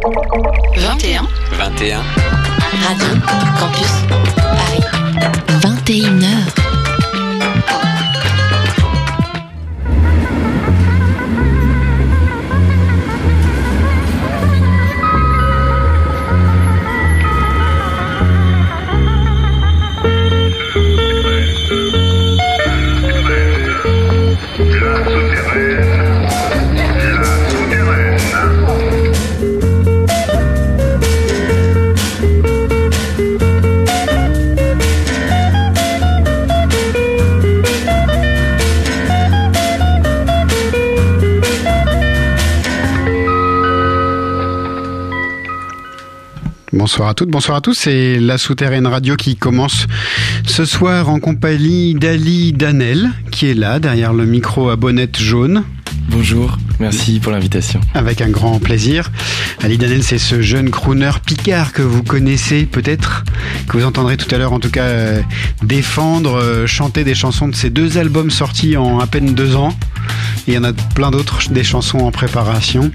21. 21. Radio Campus Paris. 21h. Bonsoir à toutes, bonsoir à tous. C'est la souterraine radio qui commence ce soir en compagnie d'Ali Danel, qui est là derrière le micro à bonnette jaune. Bonjour, merci pour l'invitation. Avec un grand plaisir. Ali Danel, c'est ce jeune crooner picard que vous connaissez peut-être, que vous entendrez tout à l'heure en tout cas euh, défendre, euh, chanter des chansons de ses deux albums sortis en à peine deux ans. Il y en a plein d'autres, des chansons en préparation.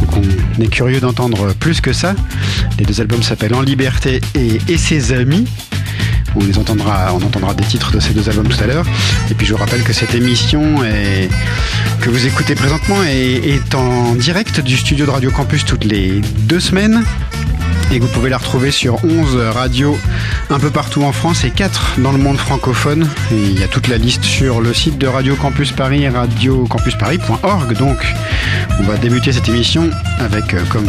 Donc on est curieux d'entendre plus que ça. Les deux albums s'appellent En Liberté et, et ses amis. On les entendra, on entendra des titres de ces deux albums tout à l'heure. Et puis je vous rappelle que cette émission que vous écoutez présentement est en direct du studio de Radio Campus toutes les deux semaines et vous pouvez la retrouver sur 11 radios un peu partout en France et 4 dans le monde francophone. Il y a toute la liste sur le site de Radio Campus Paris, radiocampusparis.org. Donc, on va débuter cette émission avec, euh, comme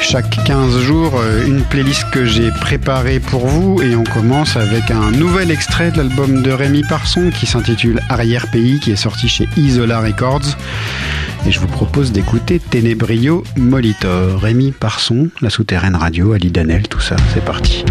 chaque 15 jours, euh, une playlist que j'ai préparée pour vous. Et on commence avec un nouvel extrait de l'album de Rémi Parson qui s'intitule Arrière-Pays, qui est sorti chez Isola Records. Et je vous propose d'écouter Ténébrio Molitor, Rémi Parson, La Souterraine Radio, Ali Danel, tout ça. C'est parti.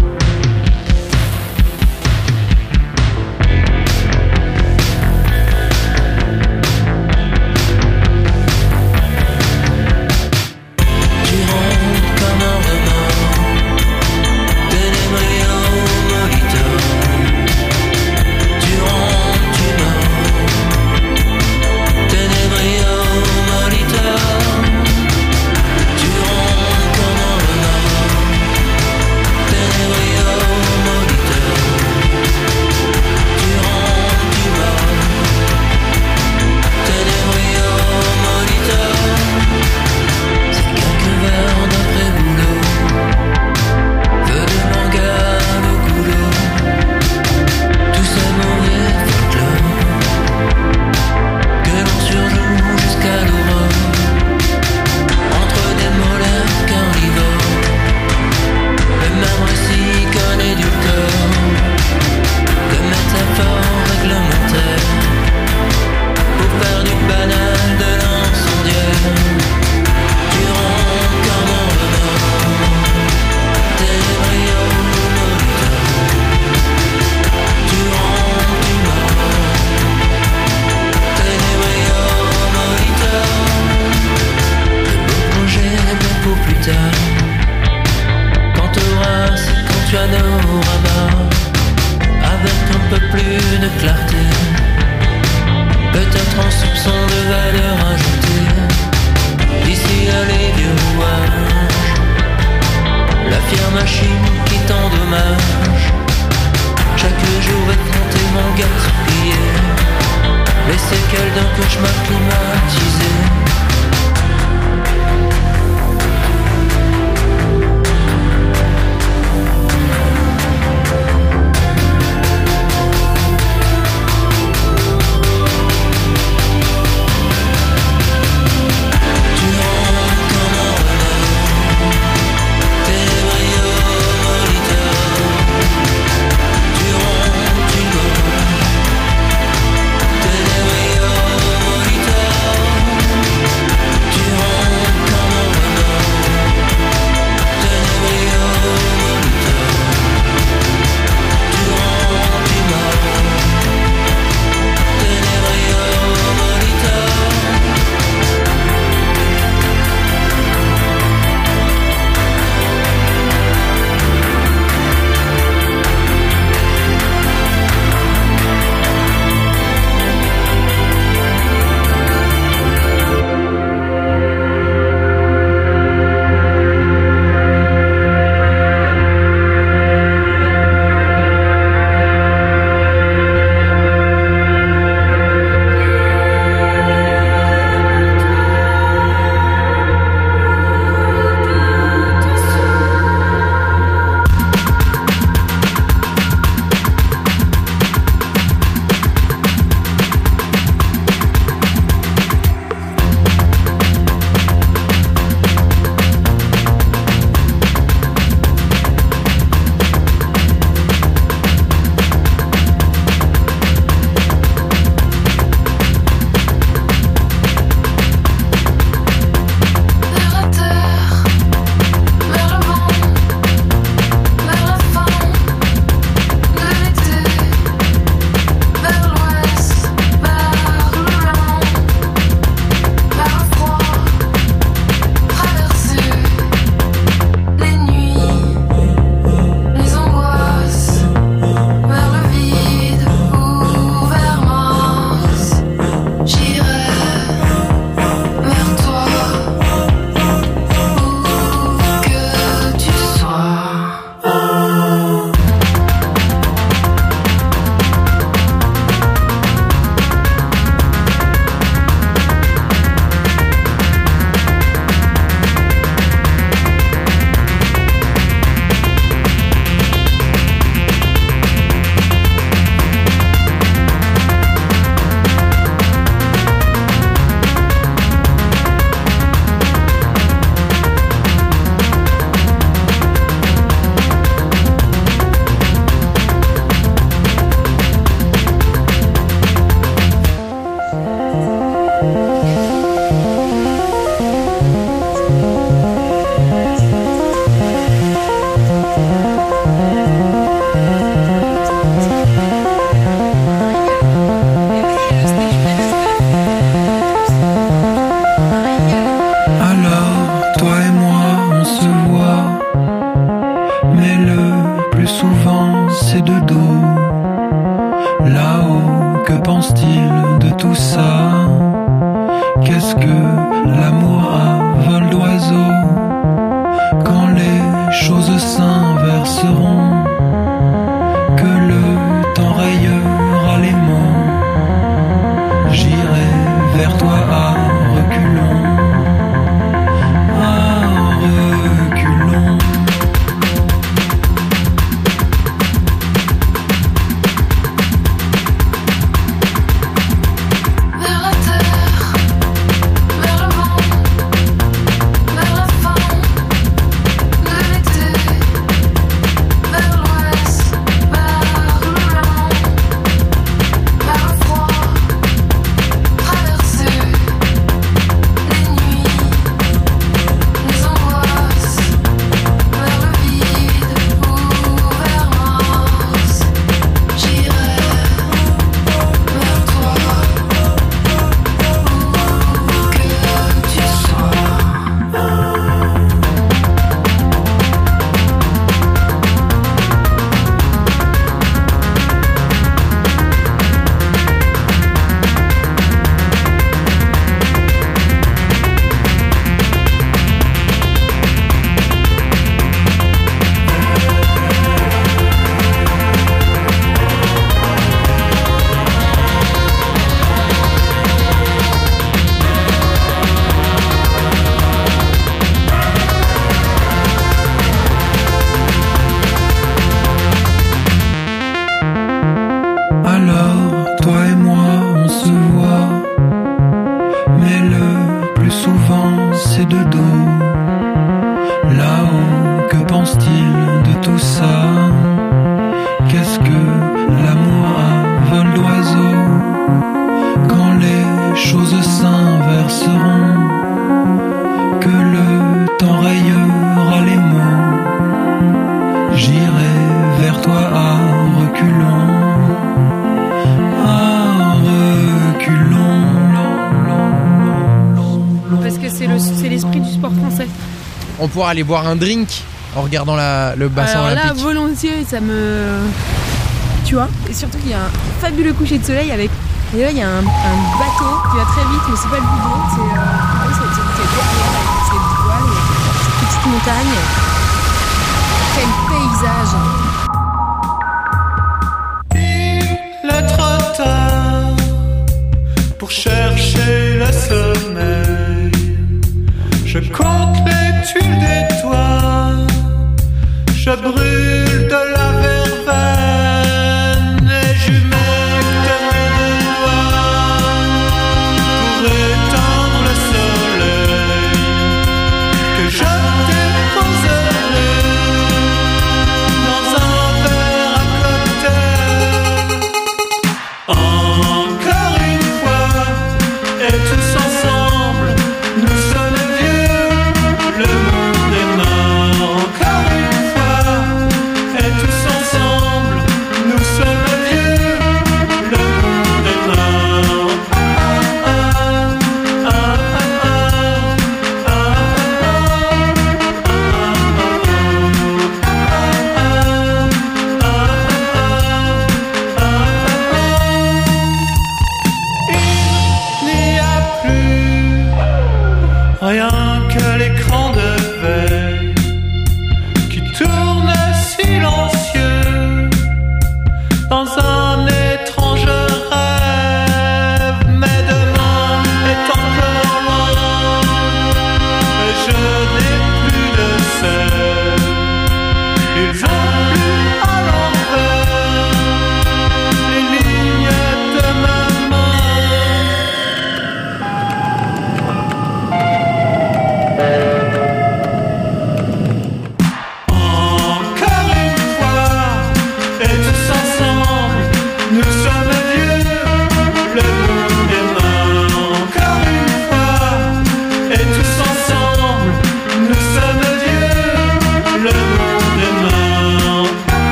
Aller boire un drink en regardant la- le bassin Alors là, olympique. volontiers, ça me. Tu vois Et surtout qu'il y a un fabuleux coucher de soleil avec. Et là, il y a un, un bateau qui va très vite, mais c'est pas le beau. C'est euh, c'est- ces petites montagnes. Quel paysage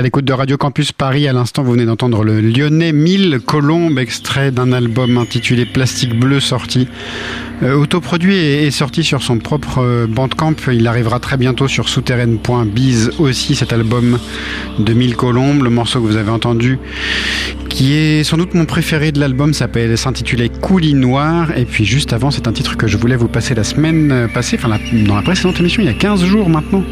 à l'écoute de Radio Campus Paris. À l'instant, vous venez d'entendre le Lyonnais 1000 Colombes, extrait d'un album intitulé Plastique Bleu, sorti euh, autoproduit et, sorti sur son propre euh, Bandcamp. Il arrivera très bientôt sur souterraine.biz aussi, cet album de 1000 Colombes. Le morceau que vous avez entendu, qui est sans doute mon préféré de l'album, s'intitulait Coulis Noir. Et puis juste avant, c'est un titre que je voulais vous passer la semaine passée, enfin dans la précédente émission, il y a 15 jours maintenant.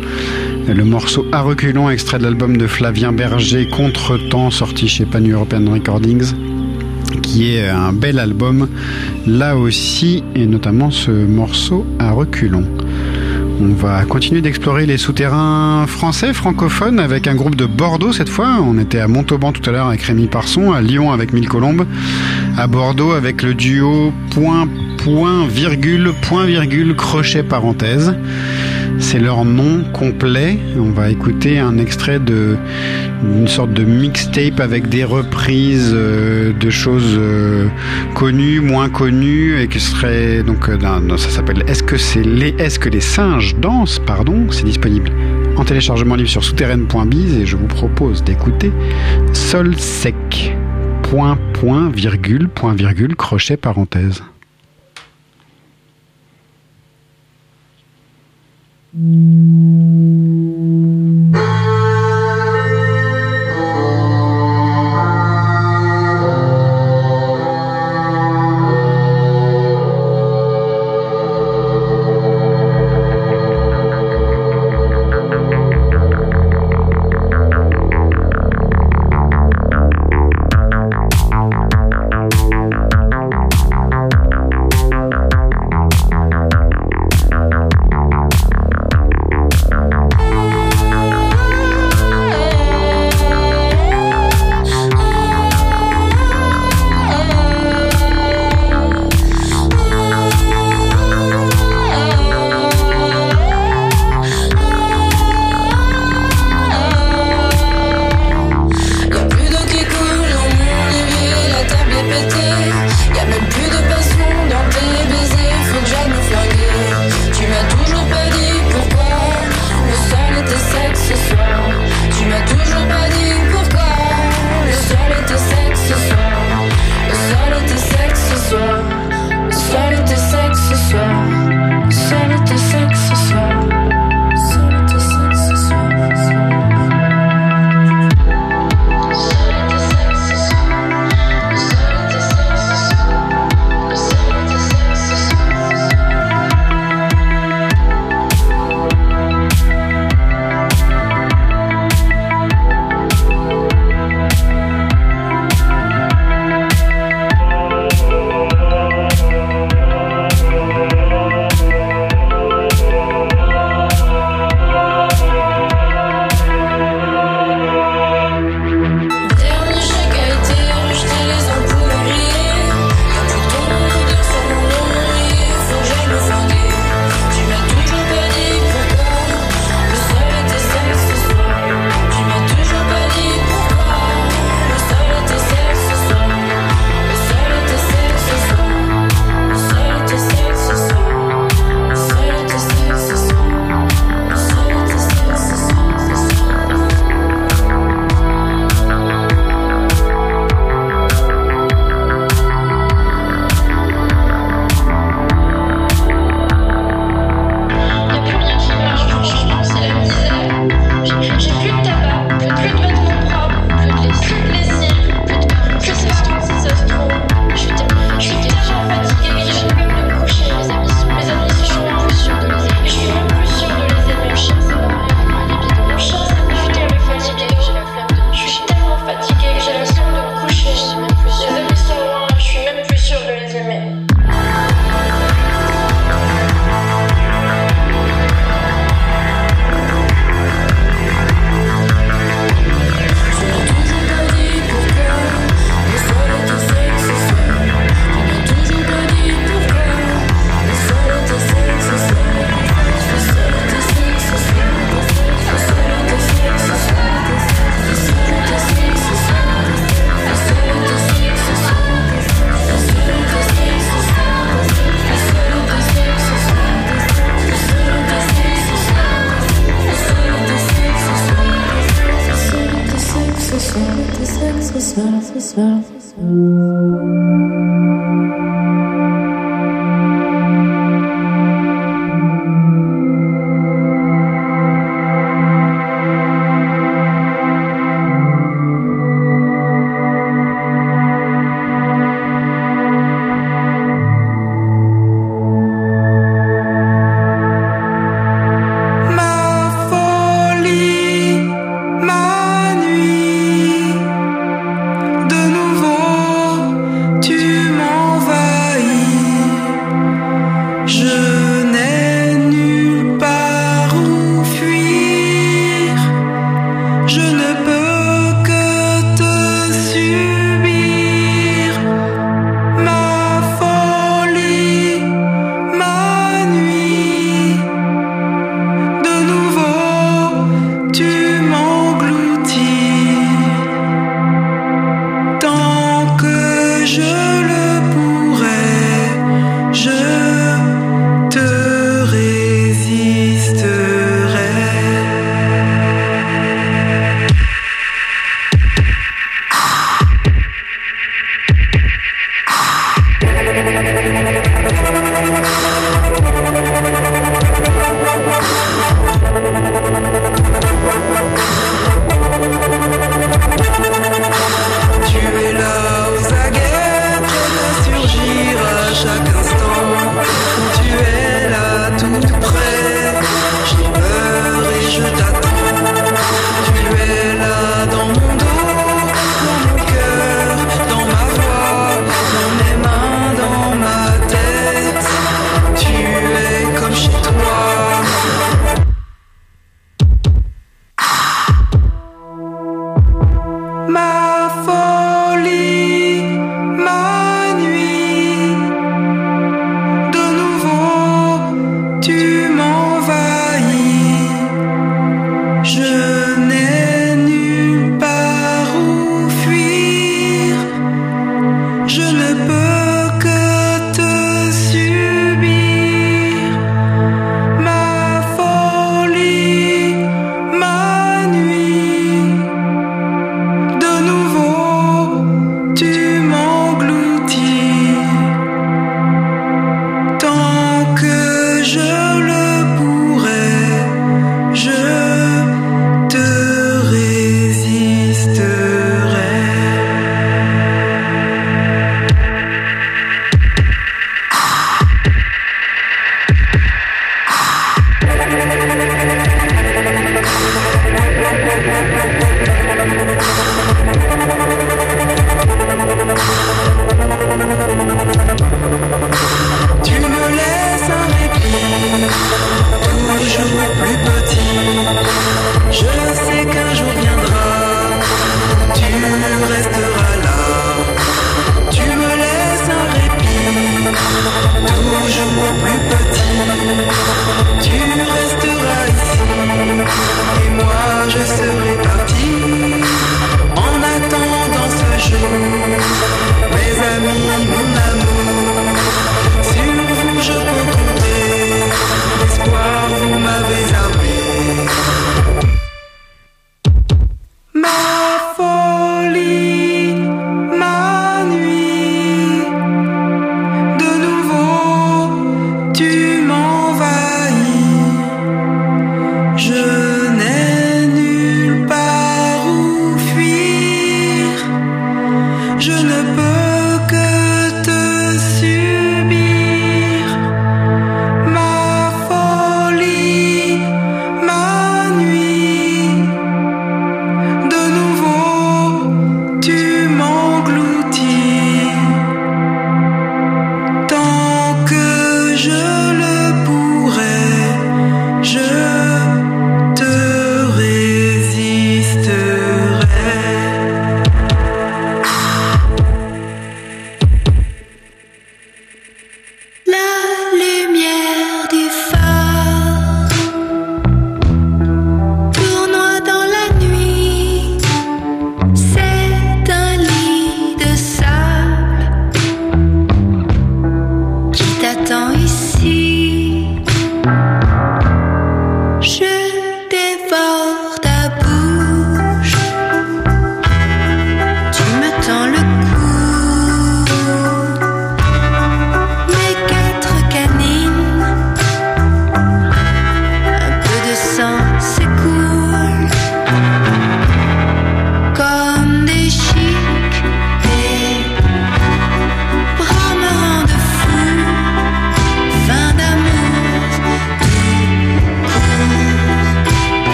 Le morceau À reculons, extrait de l'album de Flavien Berger, Contretemps, sorti chez Pan European Recordings, qui est un bel album, là aussi, et notamment ce morceau À reculons. On va continuer d'explorer les souterrains français, francophones, avec un groupe de Bordeaux cette fois. On était à Montauban tout à l'heure avec Rémi Parson, à Lyon avec Mille Colombes, à Bordeaux avec le duo point, point, virgule, point, virgule, crochet, parenthèse. C'est leur nom complet. On va écouter un extrait de une sorte de mixtape avec des reprises euh, de choses euh, connues, moins connues, et qui serait donc euh, ça s'appelle Est-ce que c'est les Est-ce que les singes dansent? Pardon, c'est disponible en téléchargement libre sur souterraine.biz et je vous propose d'écouter Sol sec. Point, point, virgule, point, virgule, crochet, parenthèse. Mm-hmm.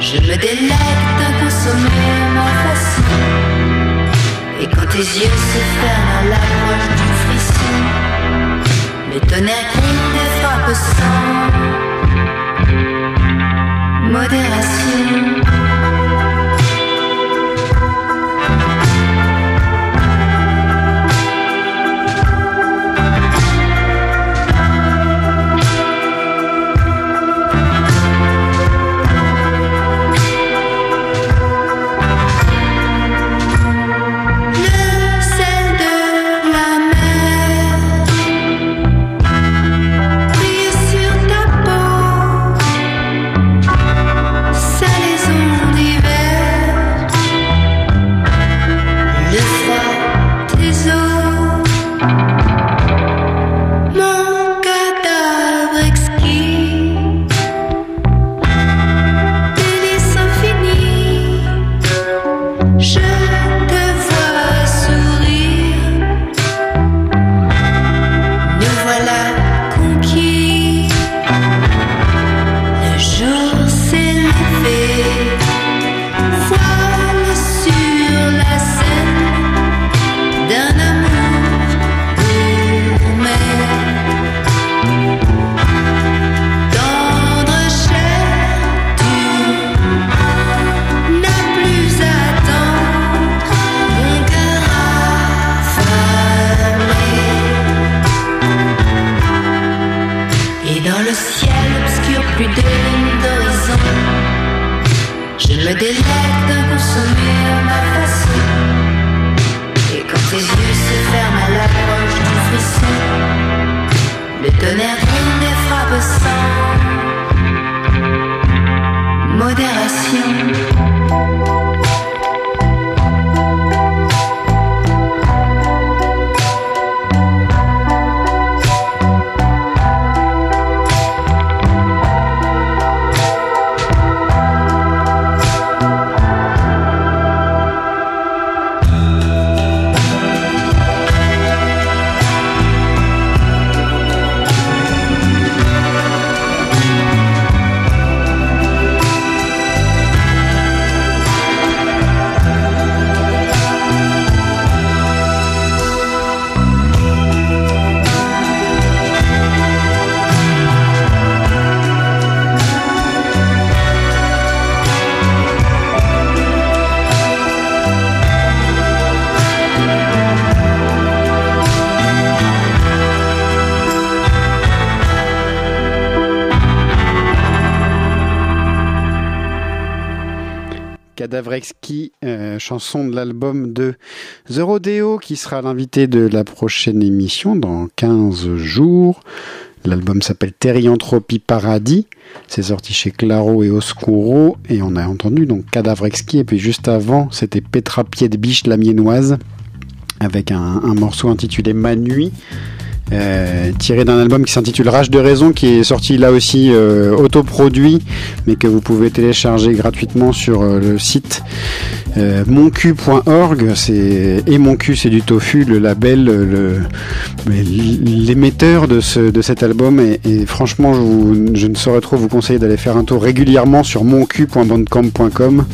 Je me délecte de consommer ma façon. Et quand tes yeux se ferment à l'approche du frisson, les tonnerres ont des frappes sans modération. Cadavrexki, euh, chanson de l'album de The Rodeo, qui sera l'invité de la prochaine émission dans 15 jours. L'album s'appelle Terrianthropie Paradis. C'est sorti chez Claro et Oscuro. Et on a entendu donc Cadavrexki. Et puis juste avant, c'était Petra Pied de Biche, la miennoise, avec un, un morceau intitulé Ma nuit. Euh, tiré d'un album qui s'intitule Rage de raison, qui est sorti là aussi euh, autoproduit, mais que vous pouvez télécharger gratuitement sur euh, le site moncu.org. Et moncu, c'est du tofu, le label, l'émetteur de de cet album. Et, franchement, je, ne saurais trop vous conseiller d'aller faire un tour régulièrement sur moncu.bandcamp.com.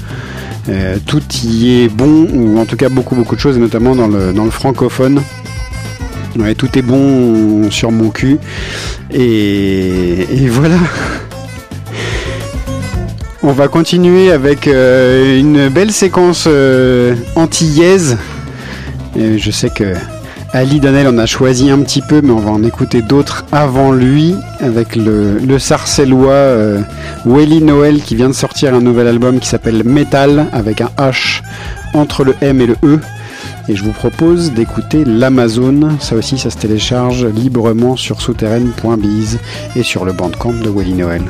Tout y est bon, ou en tout cas beaucoup beaucoup de choses, et notamment dans le, dans le francophone. Tout est bon sur mon cul. Et, voilà. On va continuer avec euh, une belle séquence euh, antillaise. Je sais que Ali Danel en a choisi un petit peu, mais on va en écouter d'autres avant lui, avec le, le sarcellois euh, Welly Noël qui vient de sortir un nouvel album qui s'appelle Metal, avec un H entre le M et le E. Et je vous propose d'écouter l'Amazon. Ça aussi, ça se télécharge librement sur souterraine.biz et sur le bandcamp de Wally Noël.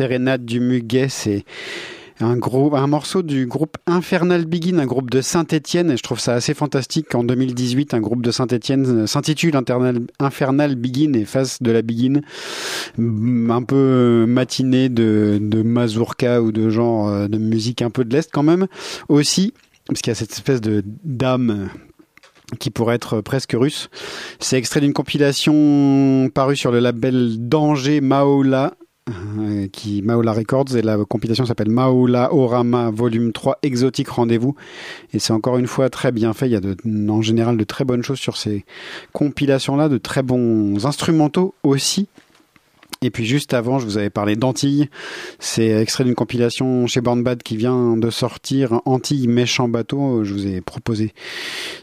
Sérénade du Muguet. C'est un, morceau du groupe Infernal Begin, un groupe de Saint-Étienne. Et je trouve ça assez fantastique qu'en 2018, un groupe de Saint-Étienne s'intitule Internal- Infernal Begin et fasse de la Begin mm, un peu matinée de, de mazurka ou de genre euh, de musique un peu de l'Est quand même. Aussi, parce qu'il y a cette espèce de dame qui pourrait être presque russe. C'est extrait d'une compilation parue sur le label Danger Maola, euh, qui Maola Records, et la compilation s'appelle Maola Orama Volume 3 Exotique Rendez-vous. Et c'est encore une fois très bien fait. Il y a en général de très bonnes choses sur ces compilations-là, de très bons instrumentaux aussi. Et puis juste avant, je vous avais parlé d'Antilles. C'est extrait d'une compilation chez Born Bad qui vient de sortir Antilles méchant bateau. Je vous ai proposé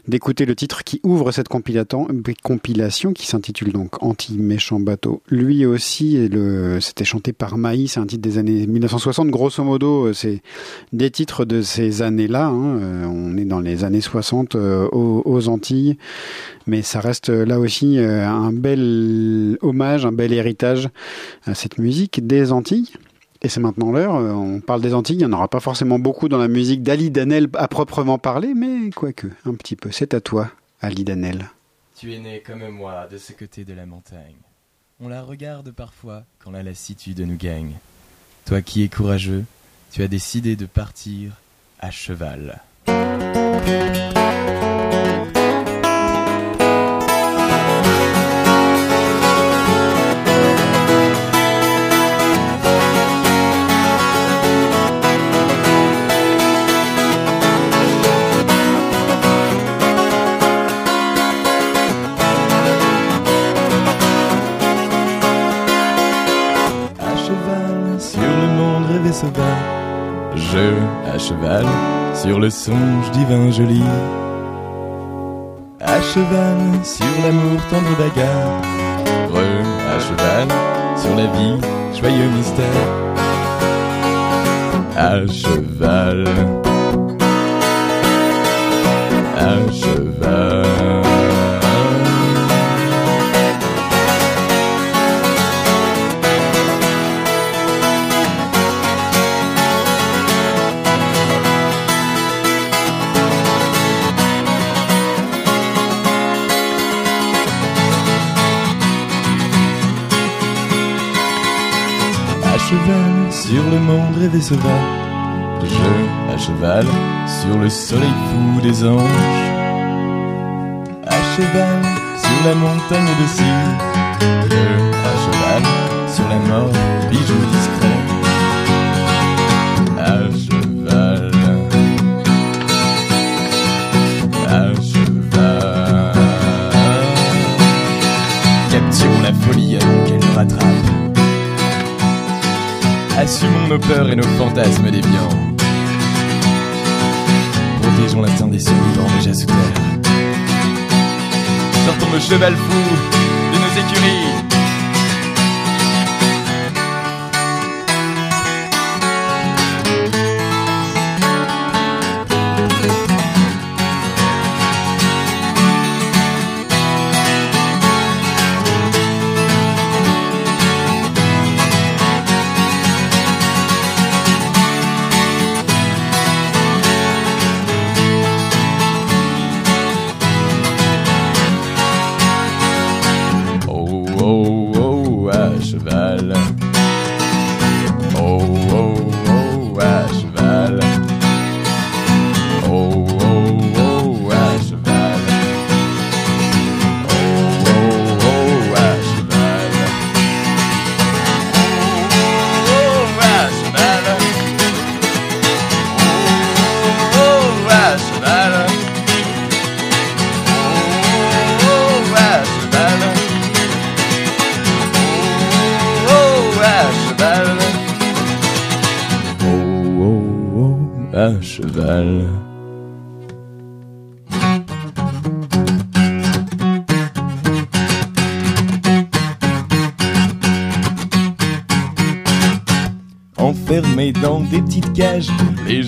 d'écouter le titre qui ouvre cette compilation, qui s'intitule donc Anti méchant bateau. Lui aussi, c'était chanté par Maïs, c'est un titre des années 1960. Grosso modo, euh, c'est des titres de ces années-là. hein. Euh, On est dans les années 60 euh, aux, Antilles, mais ça reste là aussi un bel hommage, un bel héritage cette musique des Antilles. Et c'est maintenant l'heure, euh, on parle des Antilles, il n'y en aura pas forcément beaucoup dans la musique d'Ali Danel à proprement parler, mais quoique, un petit peu. C'est à toi, Ali Danel. Tu es né comme moi de ce côté de la montagne. On la regarde parfois quand la lassitude nous gagne. Toi qui es courageux, tu as décidé de partir à cheval. Sauvage, à cheval sur le songe divin joli. À cheval sur l'amour tendre bagarre, à cheval sur la vie, joyeux mystère. À cheval, à cheval. Sur le monde rêvé sauvage, à cheval sur le soleil fou des anges, à cheval sur la montagne de cire, à cheval sur la mort, bijou discret, à cheval, à cheval. Capturons la folie avant qu'elle rattrape. Assumons nos peurs et nos fantasmes déviants. Protégeons l'instinct des survivants déjà sous terre. Sortons le cheval fou de nos écuries.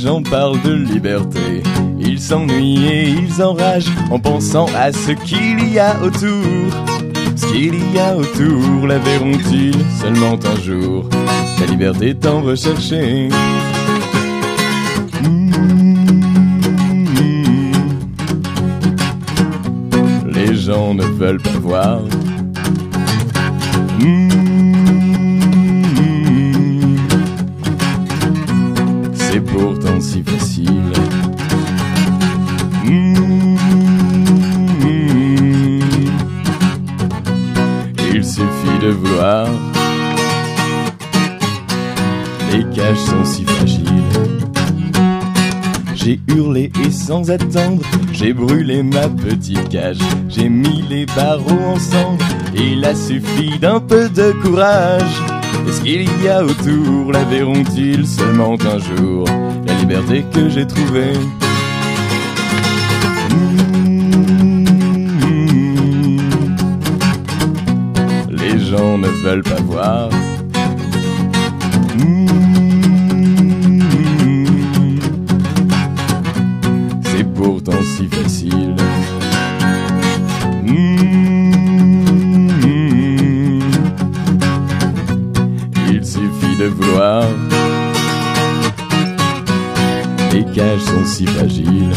Gens parlent de liberté. Ils s'ennuient et ils enragent en pensant à ce qu'il y a autour. Ce qu'il y a autour, la verront-ils seulement un jour la liberté tant recherchée. Les gens ne veulent pas voir. J'ai hurlé et sans attendre, j'ai brûlé ma petite cage. J'ai mis les barreaux ensemble, il a suffi d'un peu de courage. Et ce qu'il y a autour, la verront-ils seulement un jour La liberté que j'ai trouvée? Les gens ne veulent pas voir. Les cages sont si fragiles.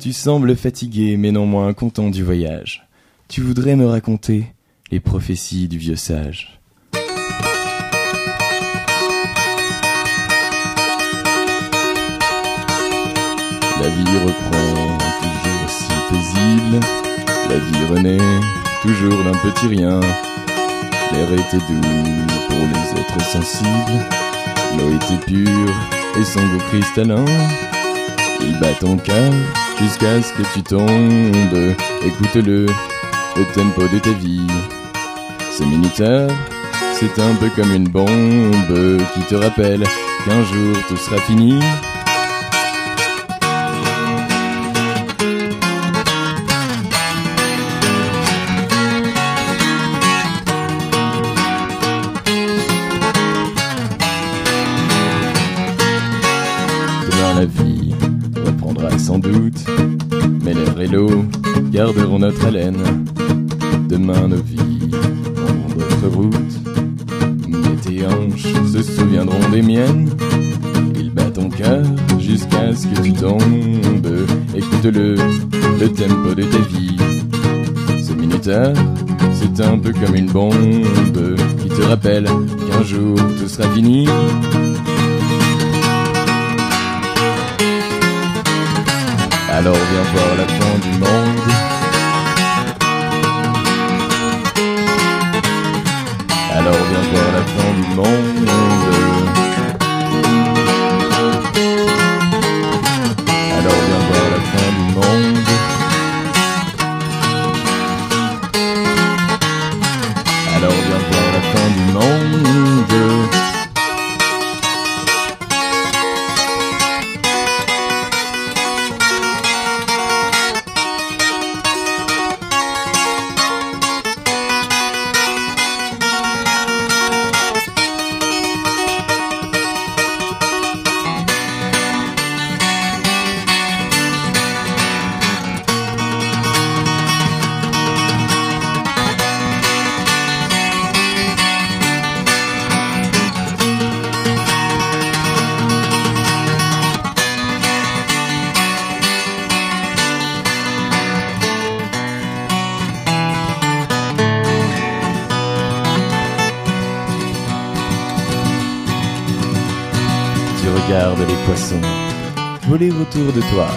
Tu sembles fatigué mais non moins content du voyage. Tu voudrais me raconter les prophéties du vieux sage. La vie reprend toujours si paisible. La vie renaît toujours d'un petit rien. L'air était doux pour les êtres sensibles. L'eau était pure et son goût cristallin. Il bat ton cœur jusqu'à ce que tu tombes. Écoute-le, le tempo de ta vie. Ce minuteur, c'est un peu comme une bombe qui te rappelle qu'un jour tout sera fini. Demain la vie reprendra sans doute, mais l'air et l'eau garderont notre haleine. Demain nos vies prendront d'autres routes, mais tes hanches se souviendront des miennes. Il bat ton cœur jusqu'à ce que tu tombes. Écoute-le, le tempo de ta vie. Ce minuteur, c'est un peu comme une bombe qui te rappelle qu'un jour tout sera fini. Alors viens voir la fin du monde. Alors viens voir la fin du monde. Toi.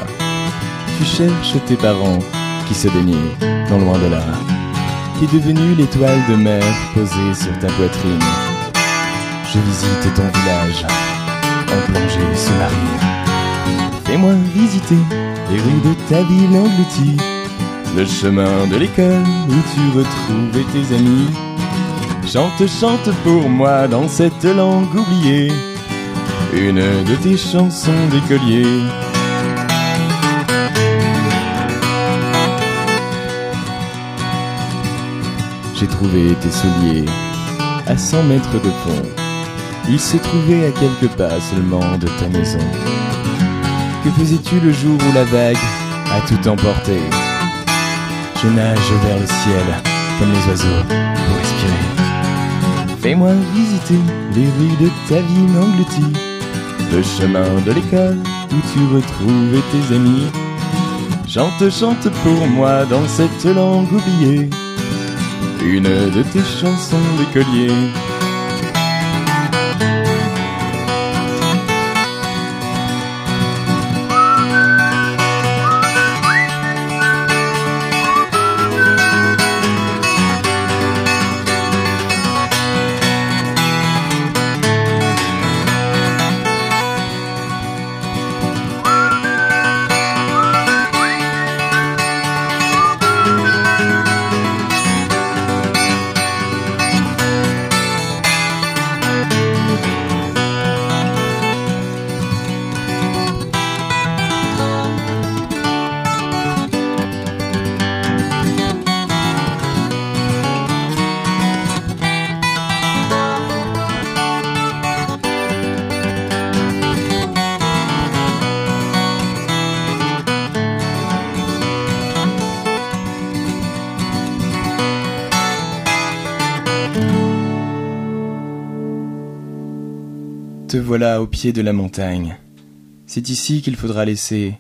Tu cherches tes parents qui se baignaient non loin de là. Qui est devenu l'étoile de mer posée sur ta poitrine. Je visite ton village en plongée sous-marine. Fais-moi visiter les rues de ta ville engloutie. Le chemin de l'école où tu retrouvais tes amis. Chante, chante pour moi dans cette langue oubliée une de tes chansons d'écolier. J'ai trouvé tes souliers à 100 mètres de pont. Il se trouvait à quelques pas seulement de ta maison. Que faisais-tu le jour où la vague a tout emporté? Je nage vers le ciel comme les oiseaux pour respirer. Fais-moi visiter les rues de ta ville engloutie, le chemin de l'école où tu retrouvais tes amis. Chante, chante pour moi dans cette langue oubliée, une de tes chansons d'écolier. Voilà au pied de la montagne. C'est ici qu'il faudra laisser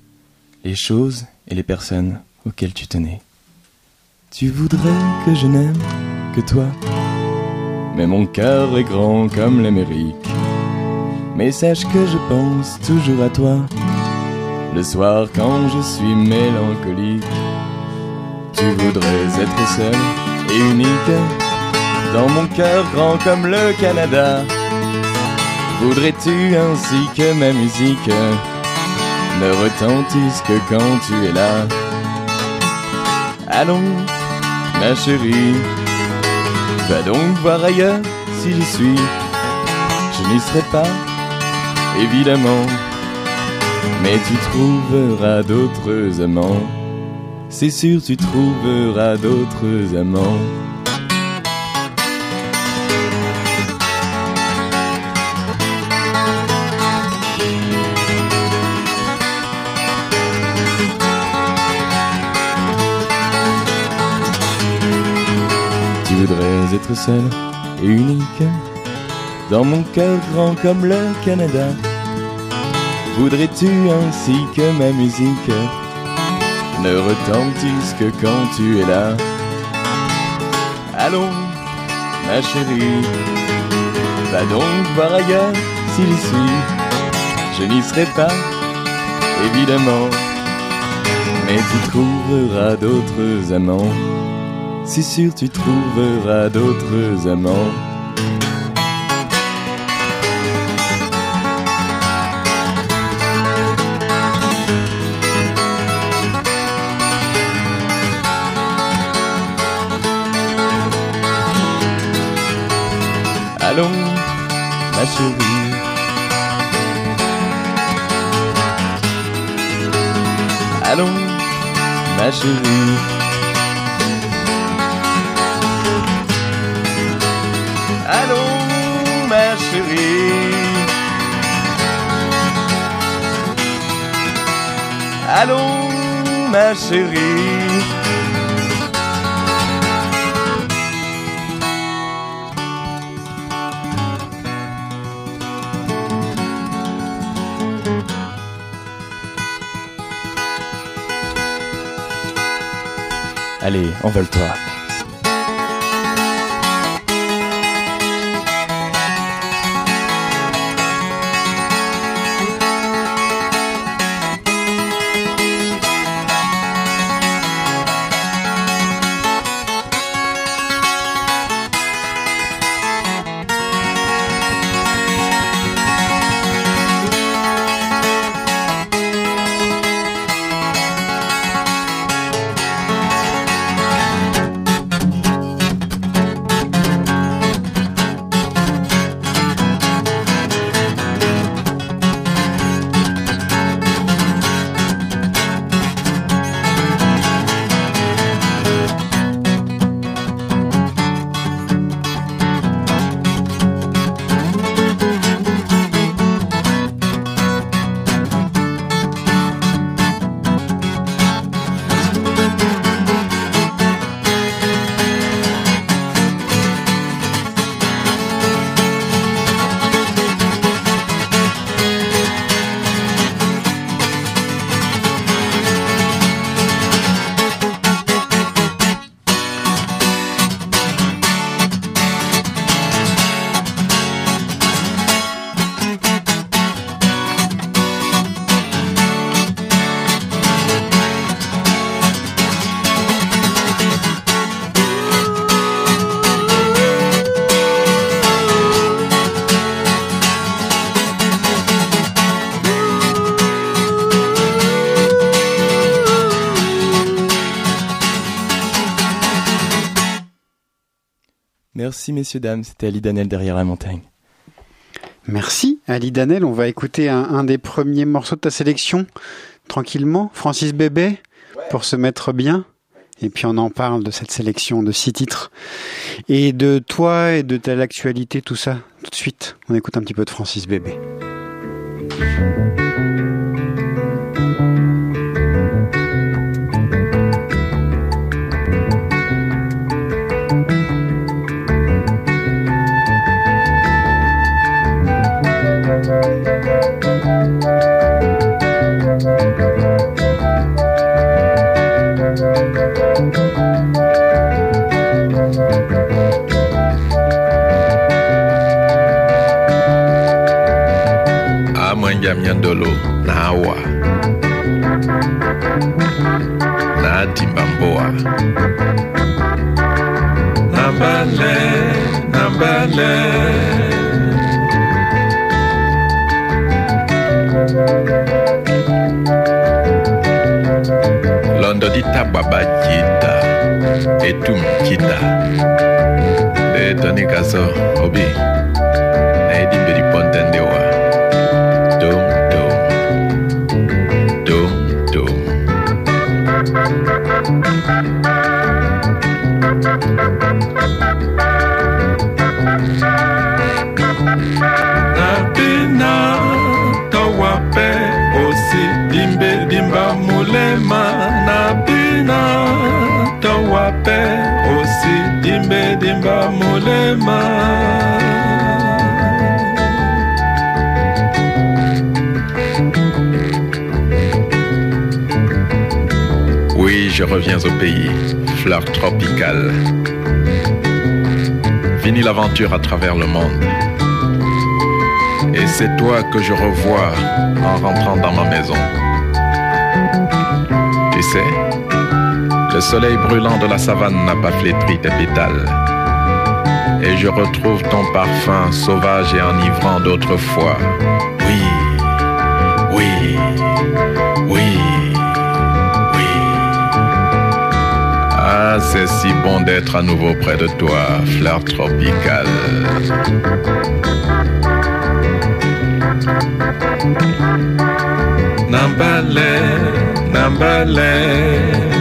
les choses et les personnes auxquelles tu tenais. Tu voudrais que je n'aime que toi, mais mon cœur est grand comme l'Amérique. Mais sache que je pense toujours à toi, le soir quand je suis mélancolique. Tu voudrais être seul et unique, dans mon cœur grand comme le Canada. Voudrais-tu ainsi que ma musique ne retentisse que quand tu es là? Allons, ma chérie, va donc voir ailleurs si j'y suis. Je n'y serai pas, évidemment, mais tu trouveras d'autres amants. C'est sûr, tu trouveras d'autres amants. Voudrais être seul et unique dans mon cœur grand comme le Canada. Voudrais-tu ainsi que ma musique ne retentisse que quand tu es là? Allons, ma chérie, va donc voir ailleurs si j'y suis. Je n'y serai pas, évidemment, mais tu trouveras d'autres amants. C'est sûr, tu trouveras d'autres amants. Allons, ma chérie. Allons, ma chérie. Allons, ma chérie. Allez, envole-toi. Merci messieurs, dames, c'était Ali Danel derrière la montagne. Merci Ali Danel. On va écouter un, un des premiers morceaux de ta sélection tranquillement. Francis Bébé pour se mettre bien. Et puis on en parle de cette sélection de six titres. Et de toi et de ta actualité, tout ça, tout de suite. On écoute un petit peu de Francis Bébé. londodi ta gbaba jita etum jita de toni kaso obi. Oui, je reviens au pays, fleur tropicale. Fini l'aventure à travers le monde. Et c'est toi que je revois en rentrant dans ma maison. Tu sais, le soleil brûlant de la savane n'a pas flétri tes pétales. Et je retrouve ton parfum sauvage et enivrant d'autrefois. Oui, oui, oui, oui. Ah, c'est si bon d'être à nouveau près de toi, fleur tropicale. Nambale, Nambale.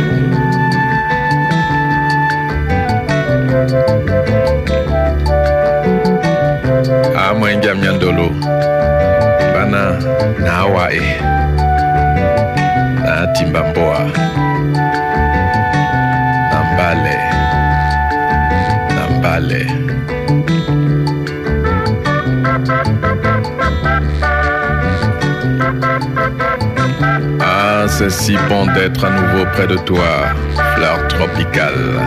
Amwenja myandolo bana mboa. Nambale nambale Ah, c'est si bon d'être à nouveau près de toi, fleur tropicale.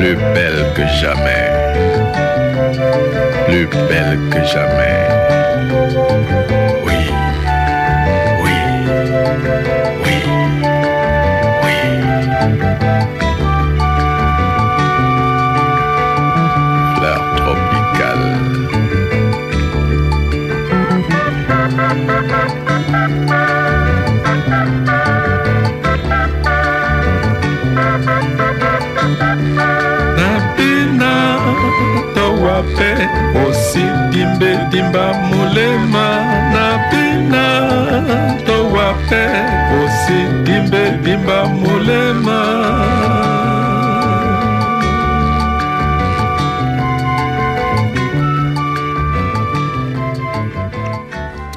Plus belle que jamais. Plus belle que jamais.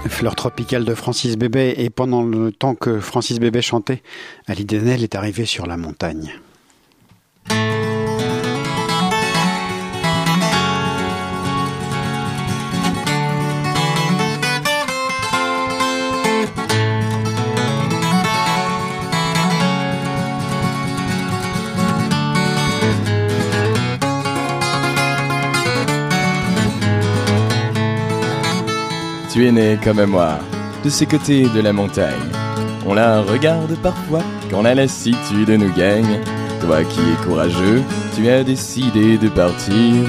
Fleur tropicale de Francis Bébé. Et pendant le temps que Francis Bébé chantait, Ali Denel est arrivé sur la montagne. Tu es né comme moi, de ces côtés de la montagne. On la regarde parfois quand la lassitude nous gagne. Toi qui es courageux, tu as décidé de partir.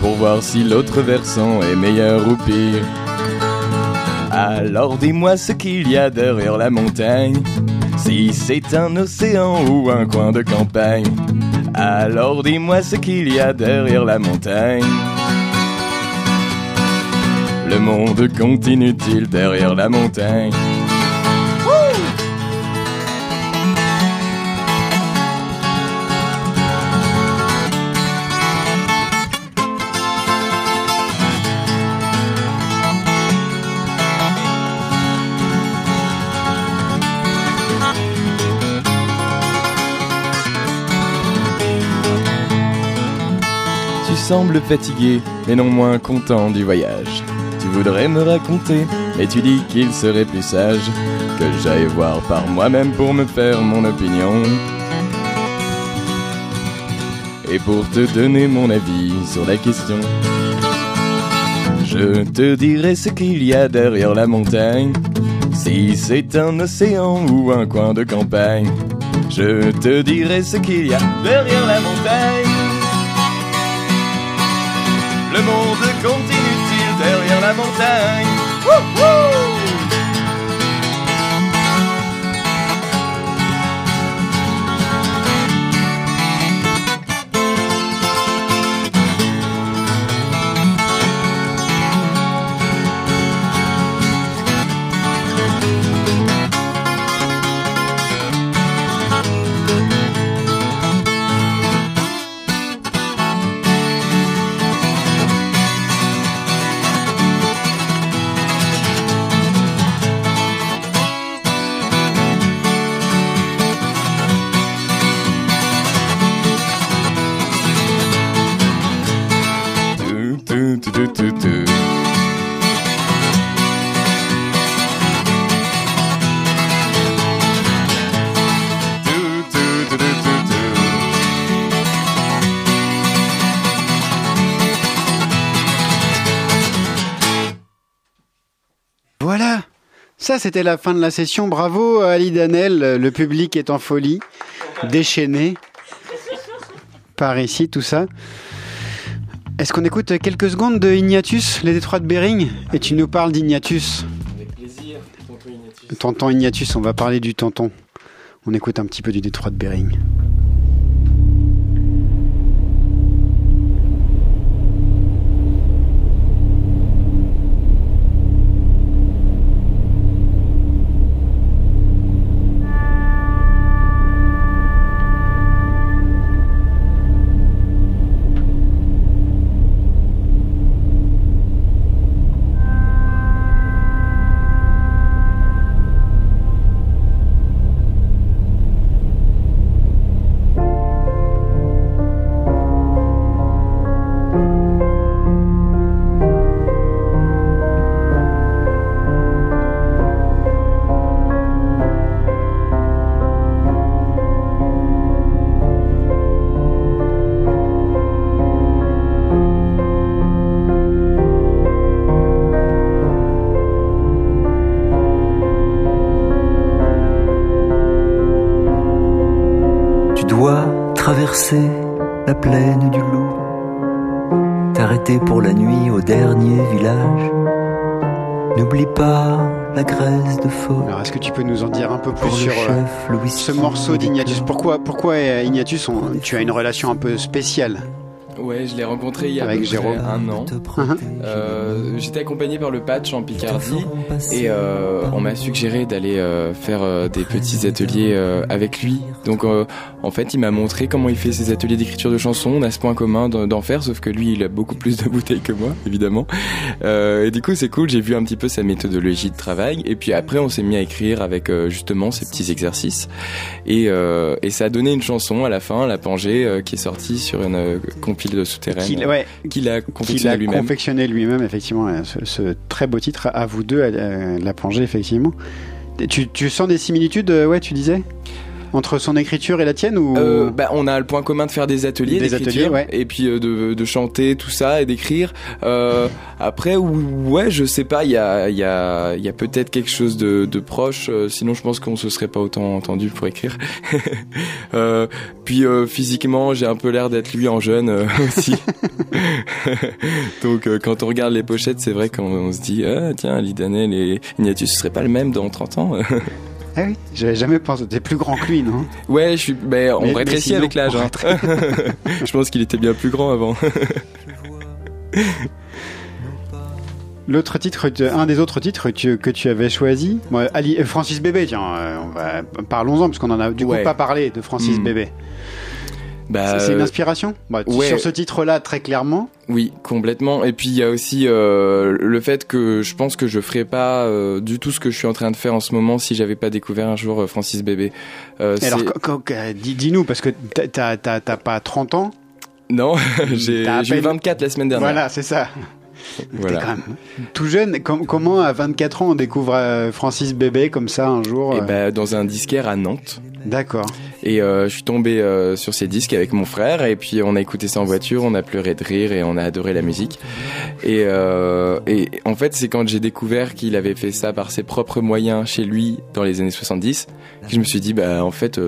Pour voir si l'autre versant est meilleur ou pire. Alors dis-moi ce qu'il y a derrière la montagne. Si c'est un océan ou un coin de campagne, alors dis-moi ce qu'il y a derrière la montagne. Le monde continue-t-il derrière la montagne? Tu sembles fatigué, mais non moins content du voyage. Tu voudrais me raconter, mais tu dis qu'il serait plus sage que j'aille voir par moi-même pour me faire mon opinion. Et pour te donner mon avis sur la question, je te dirai ce qu'il y a derrière la montagne. Si c'est un océan ou un coin de campagne, je te dirai ce qu'il y a derrière la montagne. Le monde continue-t-il derrière la montagne Ça, c'était la fin de la session. Bravo à Ali Danel. Le public est en folie, déchaîné. Par ici, tout ça. Est-ce qu'on écoute quelques secondes de Ignatius, les détroits de Bering? Et tu nous parles d'Ignatius. Avec plaisir, tonton Ignatius. Tonton Ignatius, on va parler du tonton. On écoute un petit peu du détroit de Bering. Ce morceau d'Ignatius. Pourquoi, pourquoi euh, Ignatius, on- tu as une relation un peu spéciale? Ouais, je l'ai rencontré il y a Avec un an. Euh, J'étais accompagné par le patch en Picardie et euh, on m'a suggéré d'aller euh, faire euh, des petits ateliers euh, avec lui. Donc euh, en fait, il m'a montré comment il fait ses ateliers d'écriture de chansons. On a ce point commun d'en faire, sauf que lui, il a beaucoup plus de bouteilles que moi, évidemment. Euh, et du coup, c'est cool. J'ai vu un petit peu sa méthodologie de travail. Et puis après, on s'est mis à écrire avec euh, justement ces petits exercices. Et, et ça a donné une chanson à la fin, La Pangée, qui est sortie sur une compile de souterraine. Qu'il ouais, a confectionné a lui-même. confectionné lui-même, effectivement, ce, ce très beau titre à vous deux, La Plongée, effectivement. Tu, tu sens des similitudes, ouais, tu disais? Entre son écriture et la tienne ou... Euh, bah, on a le point commun de faire des ateliers, Des ateliers, ouais. et puis euh, de, de chanter tout ça et d'écrire. Euh, après, ou- ouais, je sais pas, il y a, il y a, il y a peut-être quelque chose de, de proche. sinon, je pense qu'on se serait pas autant entendu pour écrire. puis physiquement, j'ai un peu l'air d'être lui en jeune aussi. Donc, quand on regarde les pochettes, c'est vrai qu'on on se dit, ah tiens, Lidanel et Ignatius, ce serait pas le même dans 30 ans. Ah oui, j'avais jamais pensé. T'es plus grand que lui, non? Ouais, je suis. Ben, on Mais- mais rétrécit sinon, avec l'âge. hein. je pense qu'il était bien plus grand avant. L'autre titre, un des autres titres que tu, que tu avais choisi, moi, Ali, euh, Francis Bébé, tiens, euh, parlons-en parce qu'on en a du Ouais. coup pas parlé de Francis Hmm. Bébé. Bah, C'est une euh, inspiration Bah, ouais. Sur ce titre-là, très clairement. Oui, complètement. Et puis il y a aussi euh, le fait que je pense que je ferais pas euh, du tout ce que je suis en train de faire en ce moment si j'avais pas découvert un jour Francis Bébé. Euh, alors, dis-nous, parce que t'as- pas 30 ans. non, j'ai eu peine- 24 la semaine dernière. Voilà, c'est ça. Voilà. T'es quand même tout jeune. Com- comment, à 24 ans, on découvre euh, Francis Bébé comme ça un jour Et euh, bah, dans un disquaire à Nantes. D'accord. Et euh, je suis tombé euh, sur ces disques avec mon frère et puis on a écouté ça en voiture, on a pleuré de rire et on a adoré la musique. Et, euh, et en fait c'est quand j'ai découvert qu'il avait fait ça par ses propres moyens chez lui dans les années 70 que je me suis dit bah en fait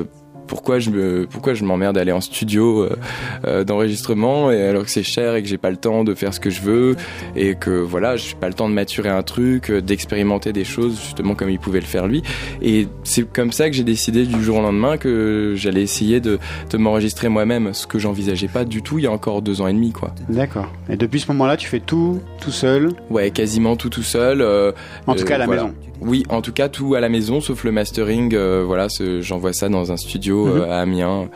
pourquoi je me pourquoi je m'emmerde à aller en studio euh, euh, d'enregistrement et alors que c'est cher et que j'ai pas le temps de faire ce que je veux et que voilà j'ai pas le temps de maturer un truc euh, d'expérimenter des choses justement comme il pouvait le faire lui et c'est comme ça que j'ai décidé du jour au lendemain que j'allais essayer de, de m'enregistrer moi-même ce que j'envisageais pas du tout il y a encore deux ans et demi quoi D'accord. Et depuis ce moment-là, tu fais tout, tout seul? ouais quasiment tout tout seul euh, En tout euh, cas, à la voilà. maison. Oui en tout cas tout à la maison sauf le mastering euh, voilà j'envoie ça dans un studio Mhm. euh, à Amiens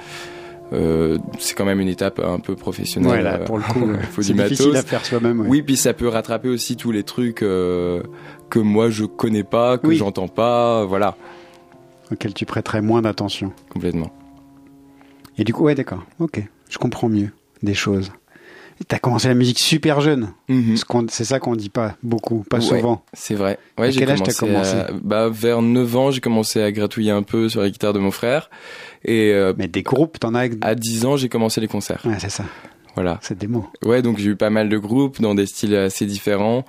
Euh, c'est quand même une étape un peu professionnelle Ouais, là, euh, pour le coup, faut c'est du difficile à faire soi-même. ouais. Oui, puis ça peut rattraper aussi tous les trucs euh, que moi je connais pas, que Oui. j'entends pas, voilà, Auquel tu prêterais moins d'attention. complètement. Et du coup, ouais, d'accord. Ok, je comprends mieux des choses. T'as commencé la musique super jeune. Mhm. C'est ça qu'on dit pas beaucoup, pas Ouais, souvent. C'est vrai. À Ouais, quel âge commencé, t'as commencé à- bah, vers 9 ans, j'ai commencé à gratouiller un peu sur la guitare de mon frère. Et euh, Mais des groupes, t'en as. à 10 ans, j'ai commencé les concerts. Ouais, c'est ça. Voilà. C'est des mots. Ouais, donc j'ai eu pas mal de groupes dans des styles assez différents.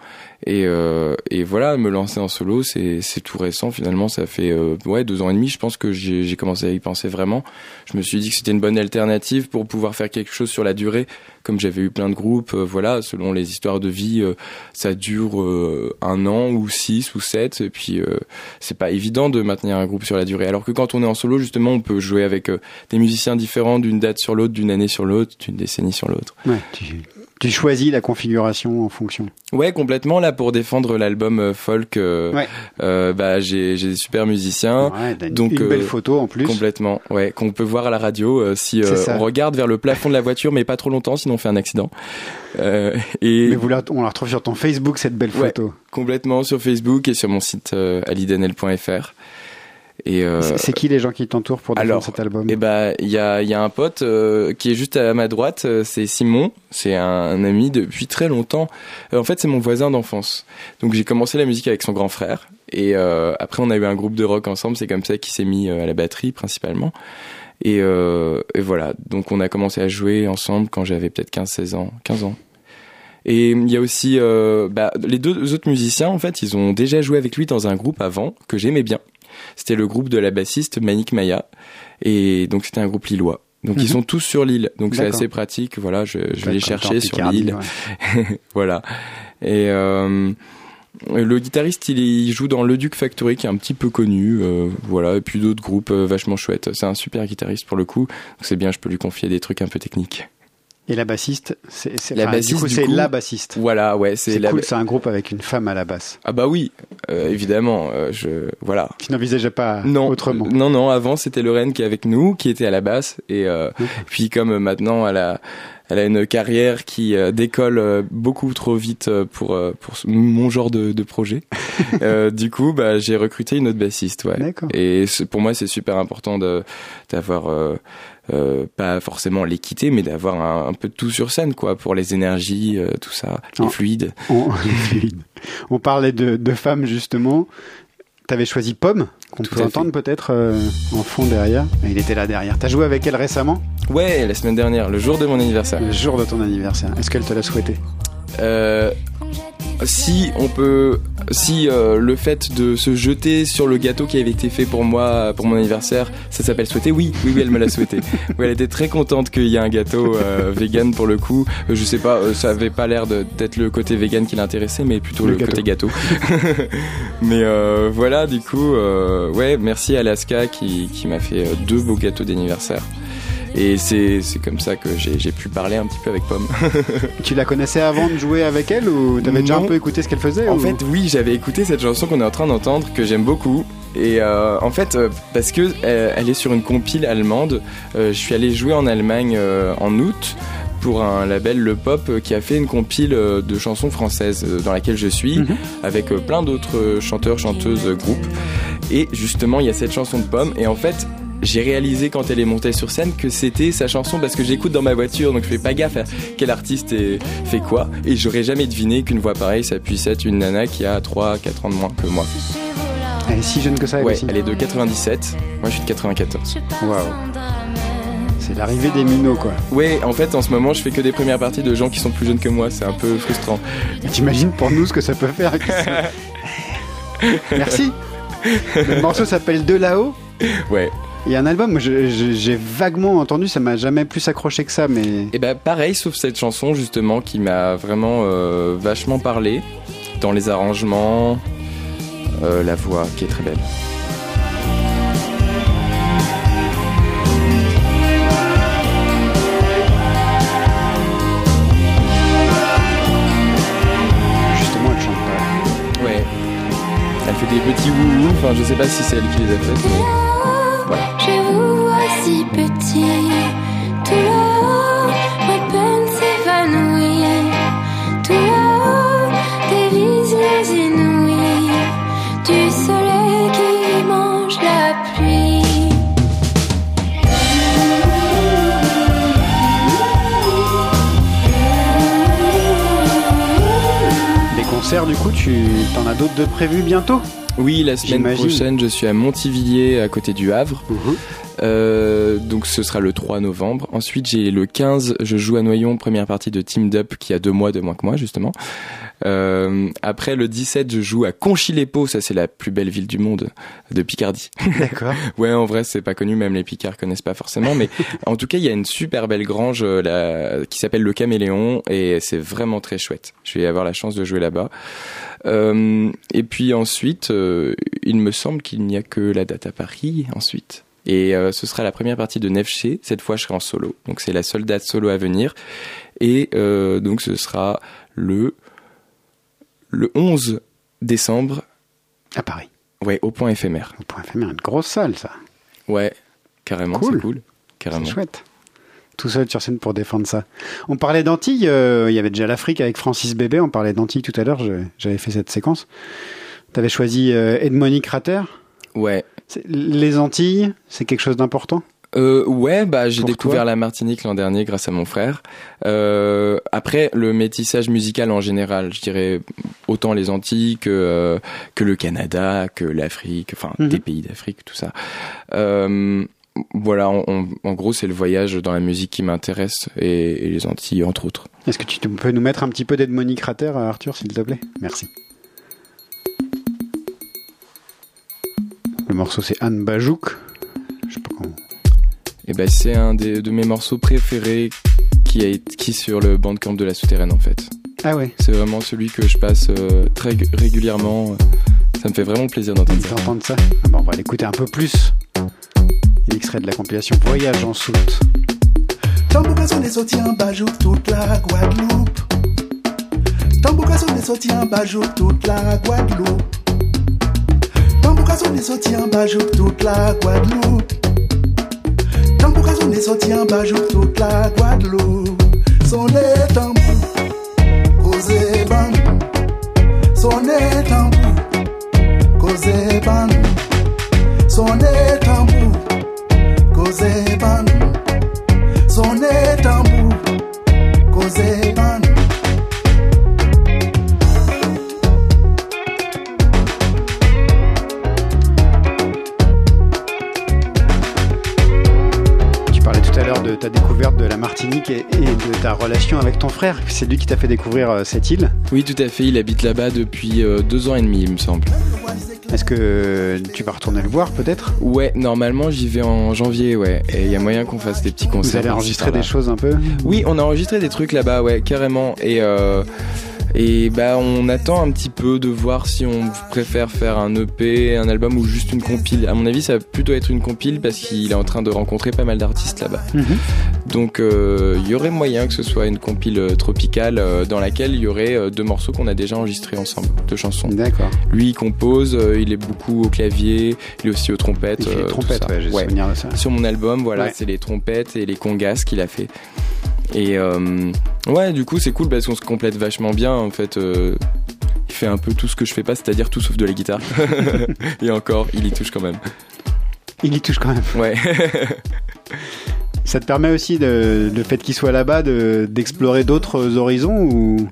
Et, euh, et voilà, me lancer en solo, c'est tout récent finalement. Ça fait euh, ouais deux ans et demi, je pense que j'ai commencé à y penser vraiment. Je me suis dit que c'était une bonne alternative pour pouvoir faire quelque chose sur la durée. Comme j'avais eu plein de groupes, euh, voilà, selon les histoires de vie, euh, ça dure euh, un an ou six ou sept. Et puis euh, c'est pas évident de maintenir un groupe sur la durée. Alors que quand on est en solo, justement, on peut jouer avec des musiciens différents d'une date sur l'autre, d'une année sur l'autre, d'une décennie sur l'autre. Ouais, tu, tu choisis la configuration en fonction. Ouais, complètement. Là, pour défendre l'album euh, folk, euh, Ouais. euh, bah, j'ai j'ai des super musiciens. Ouais, donc, une euh, belle photo en plus. Complètement, ouais, qu'on peut voir à la radio euh, si euh, on regarde vers le plafond de la voiture, mais pas trop longtemps, sinon on fait un accident. Euh, et Mais vous la, on la retrouve sur ton Facebook, cette belle Ouais. photo. complètement sur Facebook et sur mon site euh, alidanel.fr. Et euh, C'est- qui les gens qui t'entourent pour défendre alors, cet album Eh ben, il y a, y a un pote euh, qui est juste à ma droite, euh, c'est Simon. C'est un, un ami depuis très longtemps. Euh, en fait, c'est mon voisin d'enfance. Donc, j'ai commencé la musique avec son grand frère. Et euh, après, on a eu un groupe de rock ensemble. C'est comme ça qu'il s'est mis euh, à la batterie, principalement. Et, euh, et voilà. Donc, on a commencé à jouer ensemble quand j'avais peut-être 15-16 ans. 15 ans. Et il y a aussi euh, bah, les deux autres musiciens, en fait, ils ont déjà joué avec lui dans un groupe avant que j'aimais bien. C'était le groupe de la bassiste Manik Maya. Et donc c'était un groupe lillois. Donc ils Mhm. sont tous sur l'île. Donc c'est assez pratique. Voilà, je, je vais Ouais, les comme chercher t'es en sur l'île. ouais. voilà. Et euh, le guitariste, il, il joue dans Le Duc Factory, qui est un petit peu connu. euh, voilà. Et puis d'autres groupes euh, vachement chouettes. C'est un super guitariste pour le coup. C'est bien, je peux lui confier des trucs un peu techniques. Et la bassiste, c'est La enfin, du bassiste, coup, c'est la bassiste. Voilà, ouais, c'est la. cool, c'est un groupe avec une femme à la basse. Ah bah oui, euh, évidemment. euh, je voilà. Tu n'envisageais pas non, autrement. Non, non, avant c'était Lorraine qui est avec nous, qui était à la basse. Et euh, puis comme euh, maintenant elle a, elle a une carrière qui euh, décolle euh, beaucoup trop vite pour, pour mon genre de, de projet. Euh, du coup, bah, j'ai recruté une autre bassiste. Ouais. D'accord. Et pour moi, c'est super important de d'avoir euh, pas forcément l'équité, mais d'avoir un, un peu de tout sur scène, quoi, pour les énergies, euh, tout ça, les Oh. fluides. On, on parlait de, de femmes justement. T'avais choisi Pomme, qu'on peut entendre peut-être euh, en fond derrière. Il était là derrière. T'as joué avec elle récemment, Ouais, la semaine dernière, le jour de mon anniversaire. le jour de ton anniversaire. Est-ce qu'elle te l'a souhaité? Euh, si on peut si euh, le fait de se jeter sur le gâteau qui avait été fait pour moi pour mon anniversaire, ça s'appelle souhaiter? Oui, oui, oui, elle me l'a souhaité. oui, elle était très contente qu'il y ait un gâteau euh, vegan pour le coup. Euh, je sais pas, ça avait pas l'air d'être le côté vegan qui l'intéressait, mais plutôt Le le, gâteau. côté gâteau. mais voilà, du coup, ouais, merci à Alaska qui, qui m'a fait deux beaux gâteaux d'anniversaire. Et c'est comme ça que j'ai pu parler un petit peu avec Pomme. Tu la connaissais avant de jouer avec elle ou t'avais déjà un peu écouté ce qu'elle faisait En ou- fait, oui, j'avais écouté cette chanson qu'on est en train d'entendre, que j'aime beaucoup. Et euh, en fait, euh, parce que euh, elle est sur une compile allemande, je suis allé jouer en Allemagne en août pour un label Le Pop qui a fait une compile de chansons françaises dans laquelle je suis, Mhm. avec plein d'autres chanteurs, chanteuses, groupes. Et justement, il y a cette chanson de Pomme. Et en fait, j'ai réalisé quand elle est montée sur scène que c'était sa chanson parce que j'écoute dans ma voiture, donc je fais pas gaffe à quel artiste est- fait quoi. Et j'aurais jamais deviné qu'une voix pareille, ça puisse être une nana qui a 3-4 ans de moins que moi. Elle est si jeune que ça elle Ouais, aussi. elle est de 97, moi je suis de 94. Waouh. C'est l'arrivée des minots quoi. Ouais, en fait en ce moment je fais que des premières parties de gens qui sont plus jeunes que moi, c'est un peu frustrant. T'imagines pour nous ce que ça peut faire Merci. Le morceau s'appelle De là-haut. Ouais. Il y a un album, j'ai vaguement entendu, ça m'a jamais plus accroché que ça, mais Et bah pareil, sauf cette chanson justement qui m'a vraiment euh, vachement parlé dans les arrangements, euh, la voix qui est très belle. justement elle chante pas. Ouais. Elle fait des petits wouhou, enfin je sais pas si c'est elle qui les a faites, mais voilà. Je vous vois si petit, tout là-haut, ma peine s'évanouit. Tout là-haut, des visions inouïes, du soleil qui mange la pluie. Les concerts, du coup, tu t'en as d'autres de prévus bientôt? Oui, la semaine prochaine, je suis à Montivilliers, à côté du Havre. Euh, donc ce sera le 3 novembre. Ensuite, j'ai le 15, je joue à Noyon, première partie de Team Up qui a deux mois de moins que moi, justement. Euh, après, le 17, je joue à Conchy-les-Paux, ça c'est la plus belle ville du monde, de Picardie. D'accord. ouais, en vrai, c'est pas connu, même les Picards connaissent pas forcément, mais en tout cas, il y a une super belle grange euh, là, qui s'appelle le Caméléon et c'est vraiment très chouette. Je vais avoir la chance de jouer là-bas. Euh, et puis ensuite, euh, il me semble qu'il n'y a que la date à Paris ensuite. Et euh, ce sera la première partie de Nefché. Cette fois, je serai en solo. Donc c'est la seule date solo à venir. Et euh, donc ce sera le le 11 décembre. À Paris. Ouais, au point éphémère. Au point éphémère, une grosse salle, ça. Ouais, carrément, Cool. c'est cool. Carrément. C'est chouette. Tout seul sur scène pour défendre ça. On parlait d'Antilles, euh, il y avait déjà l'Afrique avec Francis Bébé, on parlait d'Antilles tout à l'heure, j'avais fait cette séquence. T'avais choisi euh, Edmony Crater? Ouais. Les Antilles, c'est quelque chose d'important? Euh, ouais, bah j'ai découvert la Martinique l'an dernier grâce à mon frère. Euh, après, le métissage musical en général, je dirais autant les Antilles que euh, que le Canada, que l'Afrique, enfin Mhm. des pays d'Afrique, tout ça. Voilà, en, en- en gros, c'est le voyage dans la musique qui m'intéresse et, et les Antilles entre autres. Est-ce que tu peux nous mettre un petit peu d'Edmony Crater, euh, Arthur, s'il te plaît? Merci. Le morceau c'est Anne Bajouk. Je sais pas comment. Et ben c'est un des, de mes morceaux préférés qui a été- qui est sur le bandcamp de la souterraine en fait. Ah ouais. C'est vraiment celui que je passe euh, très gu- régulièrement. Ça me fait vraiment plaisir d'entendre ça. D'entendre ça Ah bon, On va l'écouter un peu plus. L'extrait de la compilation Voyage en soute. Tamboukason est sorti en bajou toute la Guadeloupe. Tamboukason est sorti en bajou toute la Guadeloupe. Tamboukason est sorti en bajou toute la Guadeloupe. Tamboukason est sorti en bajou toute la Guadeloupe. Son est tambour, causé ban. Son est tambour, causé ban. Son ban. Tu parlais tout à l'heure de ta découverte de la Martinique et, et de ta relation avec ton frère. C'est lui qui t'a fait découvrir euh, cette île? Oui, tout à fait. Il habite là-bas depuis euh, deux ans et demi, il me semble. Est-ce que tu vas retourner le voir peut-être? Ouais, normalement j'y vais en janvier, ouais. Et il y a moyen qu'on fasse des petits concerts. Vous enregistrer par-là. des choses un peu? Oui, on a enregistré des trucs là-bas, ouais, carrément. Et euh, et bah on attend un petit peu de voir si on préfère faire un EP, un album ou juste une compile. À mon avis, ça va plutôt être une compile parce qu'il est en train de rencontrer pas mal d'artistes là-bas. Mhm. Donc euh, il y aurait moyen que ce soit une compile euh, tropicale euh, dans laquelle il y aurait euh, deux morceaux qu'on a déjà enregistrés ensemble, deux chansons. D'accord. Lui il compose, euh, il est beaucoup au clavier, il est aussi aux trompettes. Il fait les euh, trompettes, ouais, j'ai souvenir de ça. Sur mon album, voilà, Ouais. c'est les trompettes et les congas qu'il a fait. Et euh, ouais, du coup c'est cool parce qu'on se complète vachement bien en fait. euh, il fait un peu tout ce que je fais pas, c'est-à-dire tout sauf de la guitare. et encore, il y touche quand même. Il y touche quand même. Ouais. Ça te permet aussi, de, le fait qu'il soit là-bas, de- d'explorer d'autres horizons ou?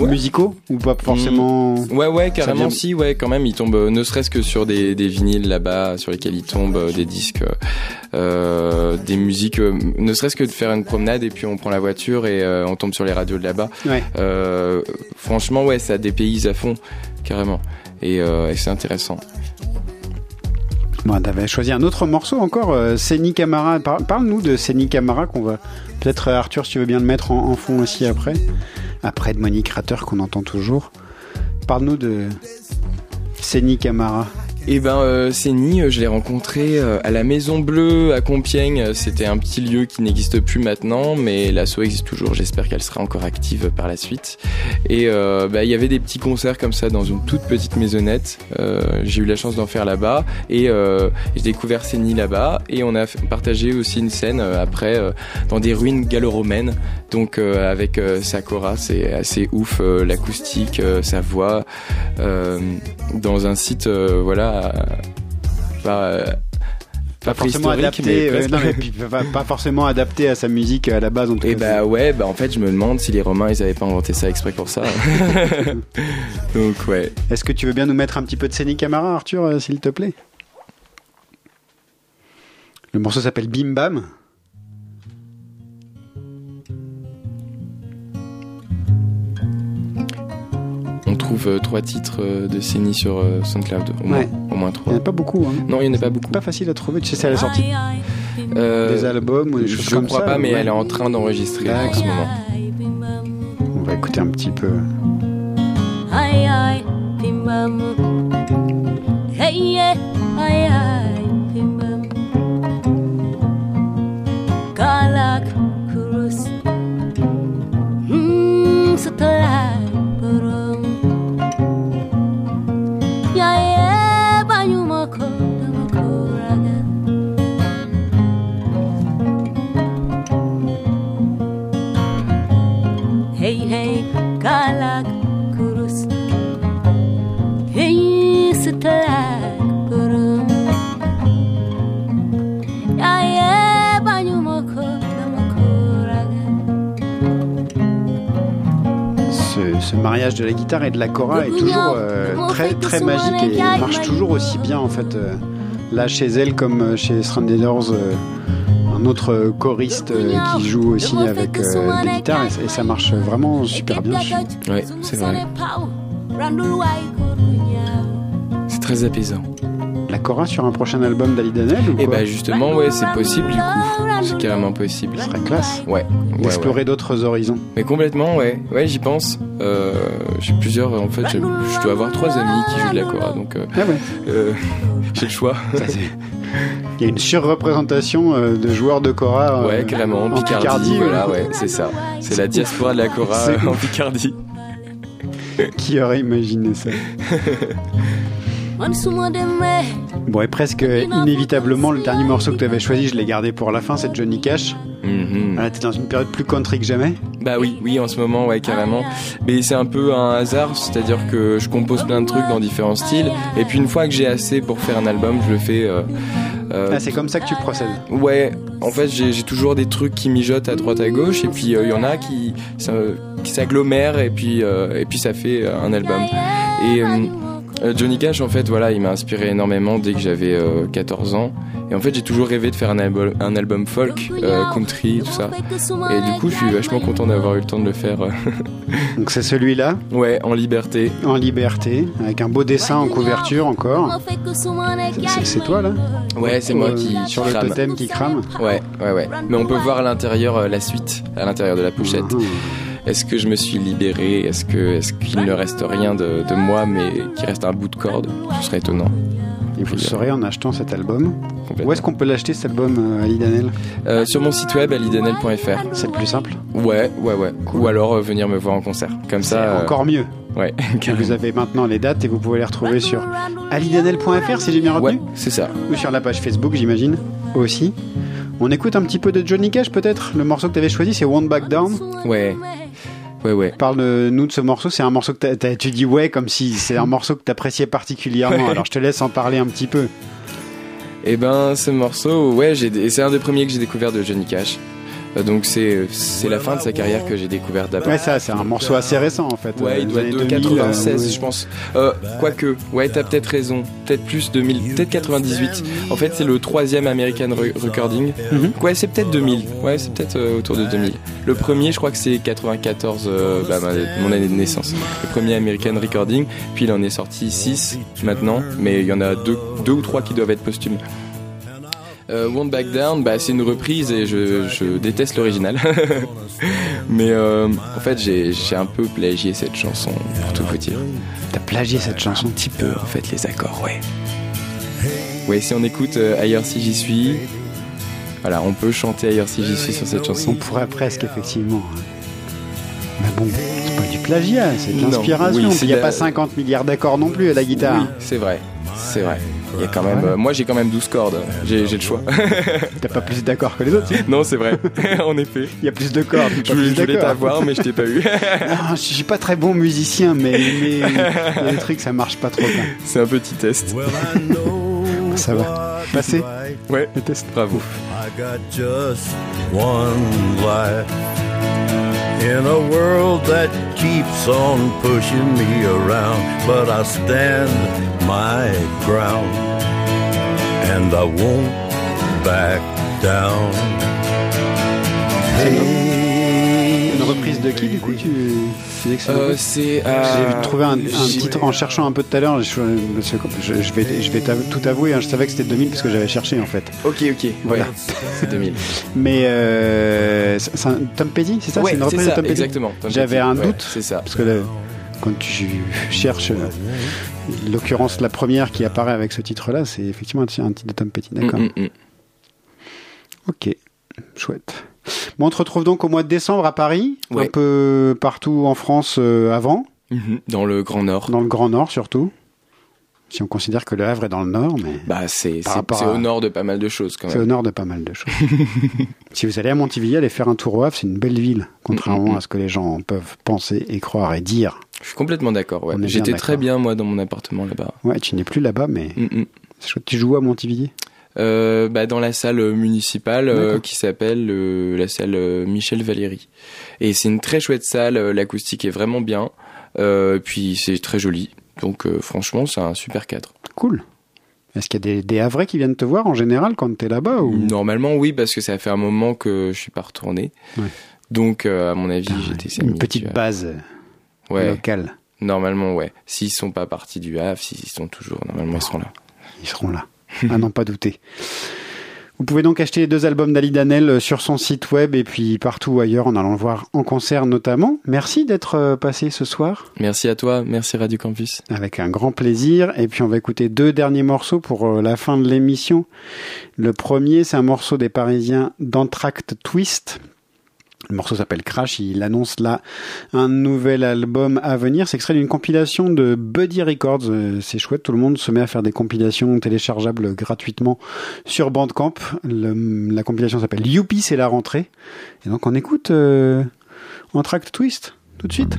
Ouais. musicaux ou pas forcément Mm. Ouais, ouais, carrément si, ouais, quand même, il tombe euh, ne serait-ce que sur des, des vinyles là-bas, sur lesquels il tombe, euh, des disques, euh, des musiques, ne serait-ce que de faire une promenade et puis on prend la voiture et on tombe sur les radios de là-bas. Ouais. Franchement, ouais, ça dépayse à fond, carrément. Et, et c'est intéressant. Bon, t'avais choisi un autre morceau encore, euh, Camara. Par- Parle-nous de Seni Camara qu'on va peut-être euh, Arthur, si tu veux bien le mettre en, fond aussi après, après de Monique Ratter qu'on entend toujours. Parle-nous de Seni Camara. Et ben euh, Séni, euh, je l'ai rencontré euh, à la Maison Bleue à Compiègne. Euh, C'était un petit lieu qui n'existe plus maintenant, mais l'asso existe toujours. J'espère qu'elle sera encore active par la suite. Et euh, bah, il y avait des petits concerts comme ça dans une toute petite maisonnette. Euh, j'ai eu la chance d'en faire là-bas et euh, j'ai découvert Séni là-bas. Et on a partagé aussi une scène euh, après euh, dans des ruines gallo-romaines. Donc euh, avec euh, Sakura, c'est assez ouf euh, l'acoustique, euh, sa voix euh, dans un site euh, voilà pas, euh, Pas forcément mais adapté, euh, non, mais pas, pas forcément adapté à sa musique à la base en tout Et cas. bah ouais, bah en fait je me demande si les Romains ils avaient pas inventé ça exprès pour ça. Donc ouais. Est-ce que tu veux bien nous mettre un petit peu de Seni Camara, Arthur, euh, s'il te plaît? Le morceau s'appelle Bim Bam. Trouve euh, trois titres euh, de Céni sur euh, SoundCloud, au moins, Ouais. au moins Il trois. n'y en a pas beaucoup. Hein. Non, il n'y en a pas beaucoup. Pas facile à trouver. Tu sais, c'est à la sortie Euh, des albums ou des choses je comme crois ça. pas, mais ouais. elle est en train d'enregistrer en ce moment. On va écouter un petit peu. Kurus Hmm setelah Ce, mariage de la guitare et de la chora est toujours euh, très très magique et marche toujours aussi bien en fait. euh, là chez elle comme euh, chez Stranders, euh, un autre choriste euh, qui joue aussi avec euh, des guitares et, ça- et ça marche vraiment super bien. je- Ouais, c'est vrai. C'est très apaisant. La chora sur un prochain album d'Ali Danel ou Et quoi bah justement, ouais, c'est possible du coup. C'est carrément possible. Ce serait classe. Ouais. ouais. d'autres horizons. Mais complètement, ouais. Ouais, j'y pense. Euh, j'ai plusieurs. En fait, je dois avoir trois amis qui jouent de la cora, donc euh, Ah ouais. euh, j'ai le choix. Ça, Il y a une surreprésentation euh, de joueurs de chora. euh, Ouais, carrément, en Picardie, voilà, ouais. c'est ça. C'est la diaspora de la Cora en. Picardie. Qui aurait imaginé ça? Bon, et presque inévitablement, le dernier morceau que tu avais choisi, je l'ai gardé pour la fin, c'est Johnny Cash. Mhm. Voilà, t'es dans une période plus country que jamais? Bah oui, oui, en ce moment, ouais, carrément. Mais c'est un peu un hasard, c'est-à-dire que je compose plein de trucs dans différents styles, et puis une fois que j'ai assez pour faire un album, je le fais. euh, euh, Ah, c'est comme ça que tu procèdes. Ouais, en fait, j'ai toujours des trucs qui mijotent à droite à gauche, et puis euh, il y en a qui, ça- qui s'agglomèrent, et puis euh, et puis ça fait euh, un album. Et euh, Euh, Johnny Cash, en fait, voilà, il m'a inspiré énormément dès que j'avais euh, 14 ans. Et en fait, j'ai toujours rêvé de faire un album, un album folk, euh, country, tout ça. Et du coup, je suis vachement content d'avoir eu le temps de le faire. euh, Donc c'est celui-là, ouais, en liberté. en liberté, avec un beau dessin en couverture encore. C'est- toi là Ouais, c'est moi Euh, qui Sur le totem qui crame Ouais, ouais, ouais. Mais on peut voir à l'intérieur euh, la suite, à l'intérieur de la pochette. Mhm. Est-ce que je me suis libéré? Est-ce que, est-ce qu'il ne reste rien de, de moi, mais qu'il reste un bout de corde? Ce serait étonnant. Et vous le saurez en achetant cet album. Où est-ce qu'on peut l'acheter cet album, euh, Ali Danel Euh, sur mon site web alidanel.fr. C'est le plus simple? Ouais, ouais, ouais. Ou alors euh, venir me voir en concert. Comme ça. euh, Encore mieux. Ouais. Vous avez maintenant les dates et vous pouvez les retrouver sur alidanel.fr si j'ai bien retenu. Ouais, c'est ça. Ou sur la page Facebook, j'imagine, aussi. On écoute un petit peu de Johnny Cash, peut-être Le morceau que tu avais choisi, c'est Won't Back Down. Ouais. Ouais, ouais. Parle-nous de ce morceau. C'est un morceau que tu dis ouais, comme si c'est un morceau que tu appréciais particulièrement. Alors je te laisse en parler un petit peu. Et ben, ce morceau, ouais, c'est un des premiers que j'ai découvert de Johnny Cash. Euh, Donc c'est, c'est la fin de sa carrière que j'ai découvert d'abord. Ouais, ça, c'est un morceau assez récent en fait. Ouais, Euh, il des doit être de 2000, 96, euh, je pense. Euh, quoique, ouais, t'as peut-être raison. Peut-être plus 2000, peut-être 98. En fait, c'est le troisième American Re- Recording. Mhm. Ouais, c'est peut-être 2000. Ouais, c'est peut-être euh, autour de 2000. Le premier, je crois que c'est 94, euh, bah, mon année de naissance. Le premier American Recording. Puis il en est sorti 6 maintenant, mais il y en a deux, deux ou trois qui doivent être posthumes. Euh, Won't Back Down, bah, c'est une reprise et je, je déteste l'original. Mais euh, en fait, j'ai un peu plagié cette chanson, pour tout vous dire. T'as plagié cette chanson Un petit peu, en fait, les accords, ouais. Ouais, si on écoute euh, Ailleurs si j'y suis, voilà, on peut chanter Ailleurs si j'y suis sur cette On chanson. pourrait presque, effectivement. Mais bon, c'est pas du plagiat, c'est de l'inspiration. oui, Il n'y a la- pas 50 milliards d'accords non plus à la guitare. Oui, c'est vrai, c'est vrai. Il y a quand même, euh, moi j'ai quand même 12 cordes, j'ai j'ai le choix. T'as pas plus d'accords que les autres, si non, c'est vrai, en effet. Il y a plus de cordes. Je voulais, je voulais t'avoir, mais je t'ai pas eu. Non, je suis pas très bon musicien, mais mais il y a des trucs, ça marche pas trop. quoi. C'est un petit test. Ça va. Passer Ouais, le test. bravo. I got just one life in a world that keeps on pushing me around, but I stand my ground and I won't back down. Hey, de qui du coup tu, tu dis que c'est une Euh, c'est. euh, J'ai trouvé un, titre en cherchant un peu tout à l'heure. Je, je- je- je vais, je vais t'av- tout avouer. hein, je savais que c'était 2000 parce que j'avais cherché en fait. Ok, ok, Voilà. ouais, c'est 2000. Mais euh, c'est un Tom Petty, c'est ça? Ouais, C'est une reprise ça, de Tom Petty? exactement, J'avais un ouais, doute. c'est ça. Parce que quand tu cherches, l'occurrence la première qui apparaît avec ce titre-là, c'est effectivement un un titre de Tom Petty. D'accord. Mm, mm, mm. Ok, chouette. Bon, on te retrouve donc au mois de décembre à Paris, un peu partout en France euh, avant, Mhm, Dans le Grand Nord. dans le Grand Nord surtout. Si on considère que le Havre est dans le Nord, mais Bah, c'est à- au nord de pas mal de choses quand c'est au même. nord de pas mal de choses. si vous allez à Montiville, allez faire un tour au Havre, c'est une belle ville, contrairement Mm, mm, à ce que les gens peuvent penser et croire et dire. Je suis complètement d'accord. Ouais. J'étais très bien moi dans mon appartement là-bas. Ouais, tu n'es plus là-bas, mais Mm, mm. Tu joues à Montivilliers Euh, bah, dans la salle municipale euh, qui s'appelle euh, la salle euh, Michel Valéry. Et c'est une très chouette salle, euh, l'acoustique est vraiment bien, euh, puis c'est très joli. Donc euh, franchement, c'est un super cadre. Cool. Est-ce qu'il y a des, des Havrais qui viennent te voir en général quand t'es là-bas ou... Normalement, oui, parce que ça fait un moment que je suis pas retourné. Ouais. Donc, euh, à mon avis, j'étais Une petite tu base euh, Ouais. locale. Normalement, ouais. S'ils sont pas partis du Havre, s'ils sont toujours, normalement, ils seront là. Ils seront là. à n'en pas douter. Vous pouvez donc acheter les deux albums d'Ali Danel euh, sur son site web et puis partout ailleurs en allant le voir en concert notamment. Merci d'être euh, passé ce soir Merci à toi, merci Radio Campus. avec un grand plaisir. Et puis on va écouter deux derniers morceaux pour euh, la fin de l'émission. Le premier, c'est un morceau des Parisiens d'Entracte Twist. Le morceau s'appelle Crash, il annonce là un nouvel album à venir. C'est extrait d'une compilation de Buddy Records. Euh, C'est chouette, tout le monde se met à faire des compilations téléchargeables gratuitement sur Bandcamp. La compilation s'appelle Youpi, c'est la rentrée. Et donc on écoute euh, Entracte Twist tout de suite.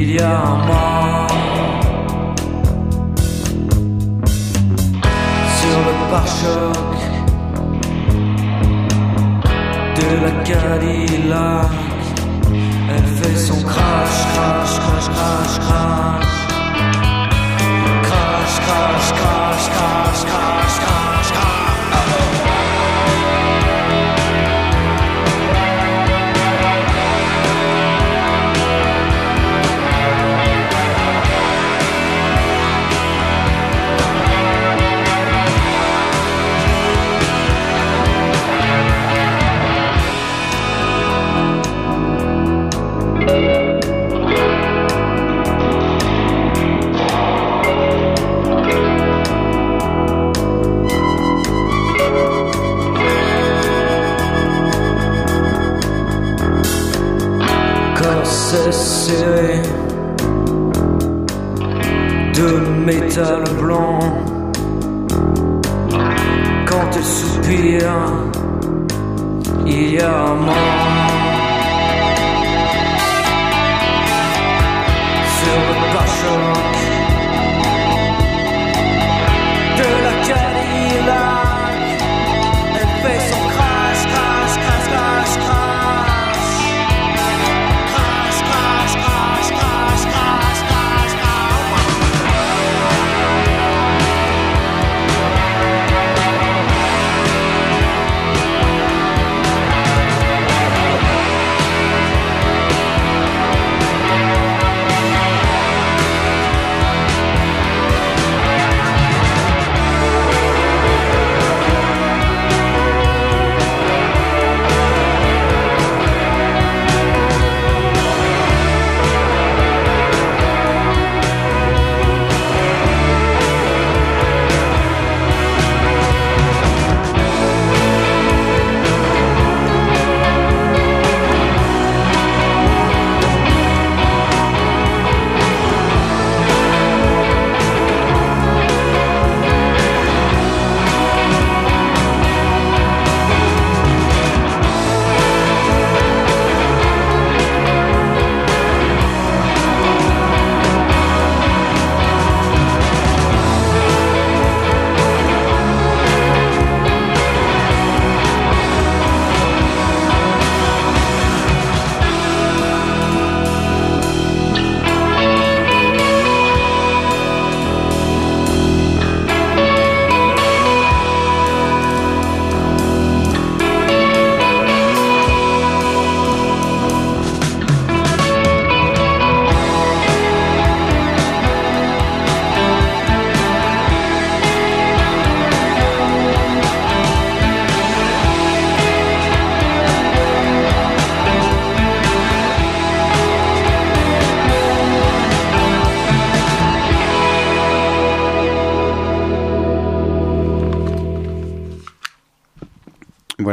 Il y a un mort. Sur le pare-choc de la Cadillac, elle fait son crash, crash, crash, crash, crash. Crash, crash, crash, crash, crash, crash, Serré de métal blanc, quand elle soupire, il y a un mort. Sur le pare-choc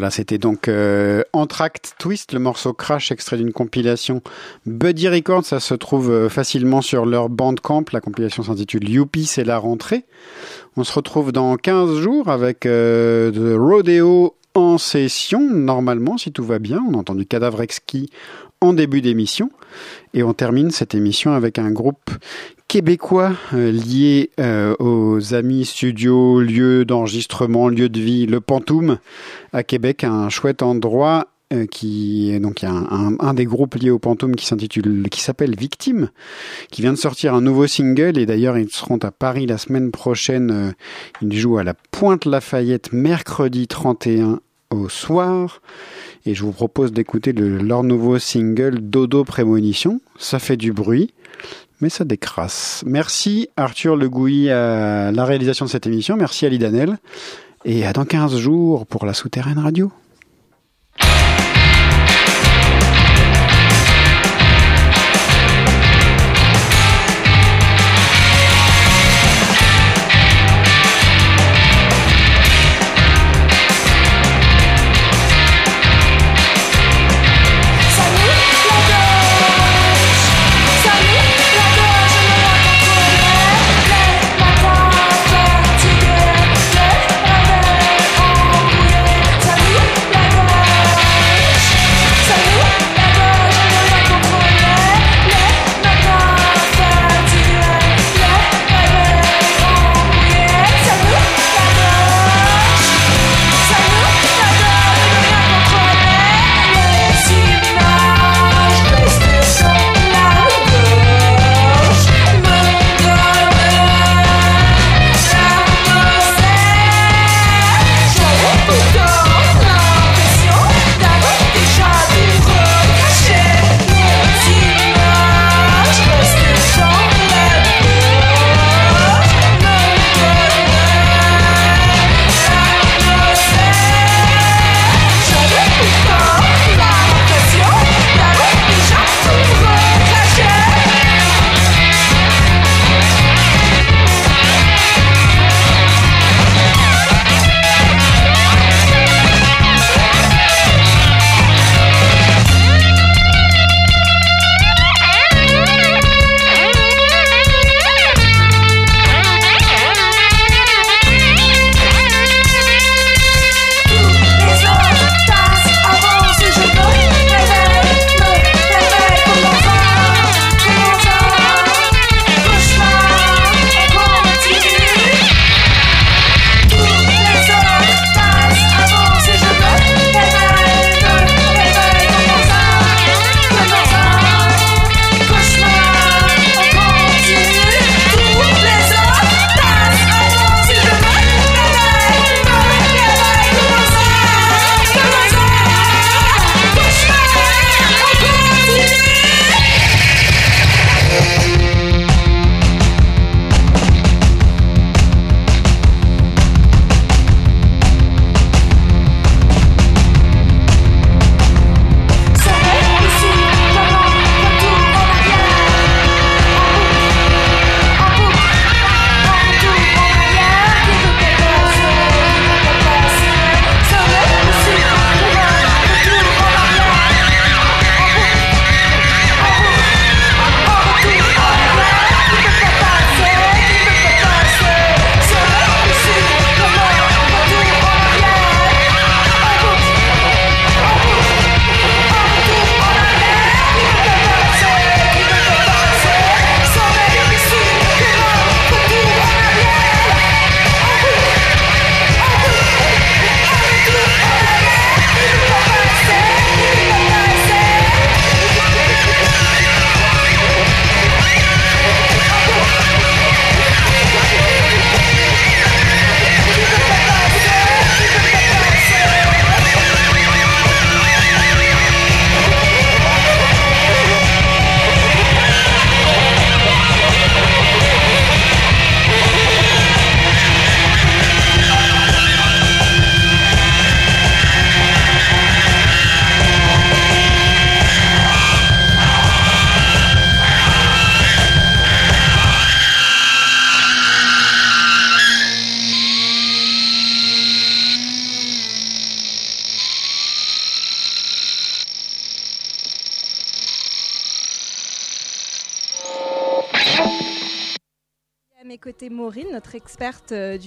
C'était donc euh, Entracte Twist, le morceau Crash, extrait d'une compilation Buddy Records. Ça se trouve euh, facilement sur leur Bandcamp. La compilation s'intitule Youpi, c'est la rentrée. On se retrouve dans 15 jours avec euh, The Rodeo en session, normalement, si tout va bien. On a entendu Cadavre Exquis en début d'émission. Et on termine cette émission avec un groupe québécois euh, lié euh, aux amis studios, lieux d'enregistrement, lieux de vie, le Pantoum à Québec, un chouette endroit euh, qui est donc un, des groupes liés au Pantoum qui s'intitule qui s'appelle Victime qui vient de sortir un nouveau single et d'ailleurs ils seront à Paris la semaine prochaine euh, ils jouent à la Pointe Lafayette mercredi 31 au soir et je vous propose d'écouter le- leur nouveau single Dodo Prémonition. Ça fait du bruit mais ça décrasse. Merci Arthur Le Gouilly à la réalisation de cette émission. Merci Ali Danel. Et à dans 15 jours pour la Souterraine Radio.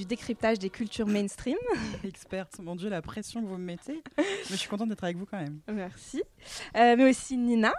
Décryptage des cultures mainstream. Experte, mon Dieu, la pression que vous me mettez. Mais je suis contente d'être avec vous quand même. Merci. Euh, mais aussi Nina.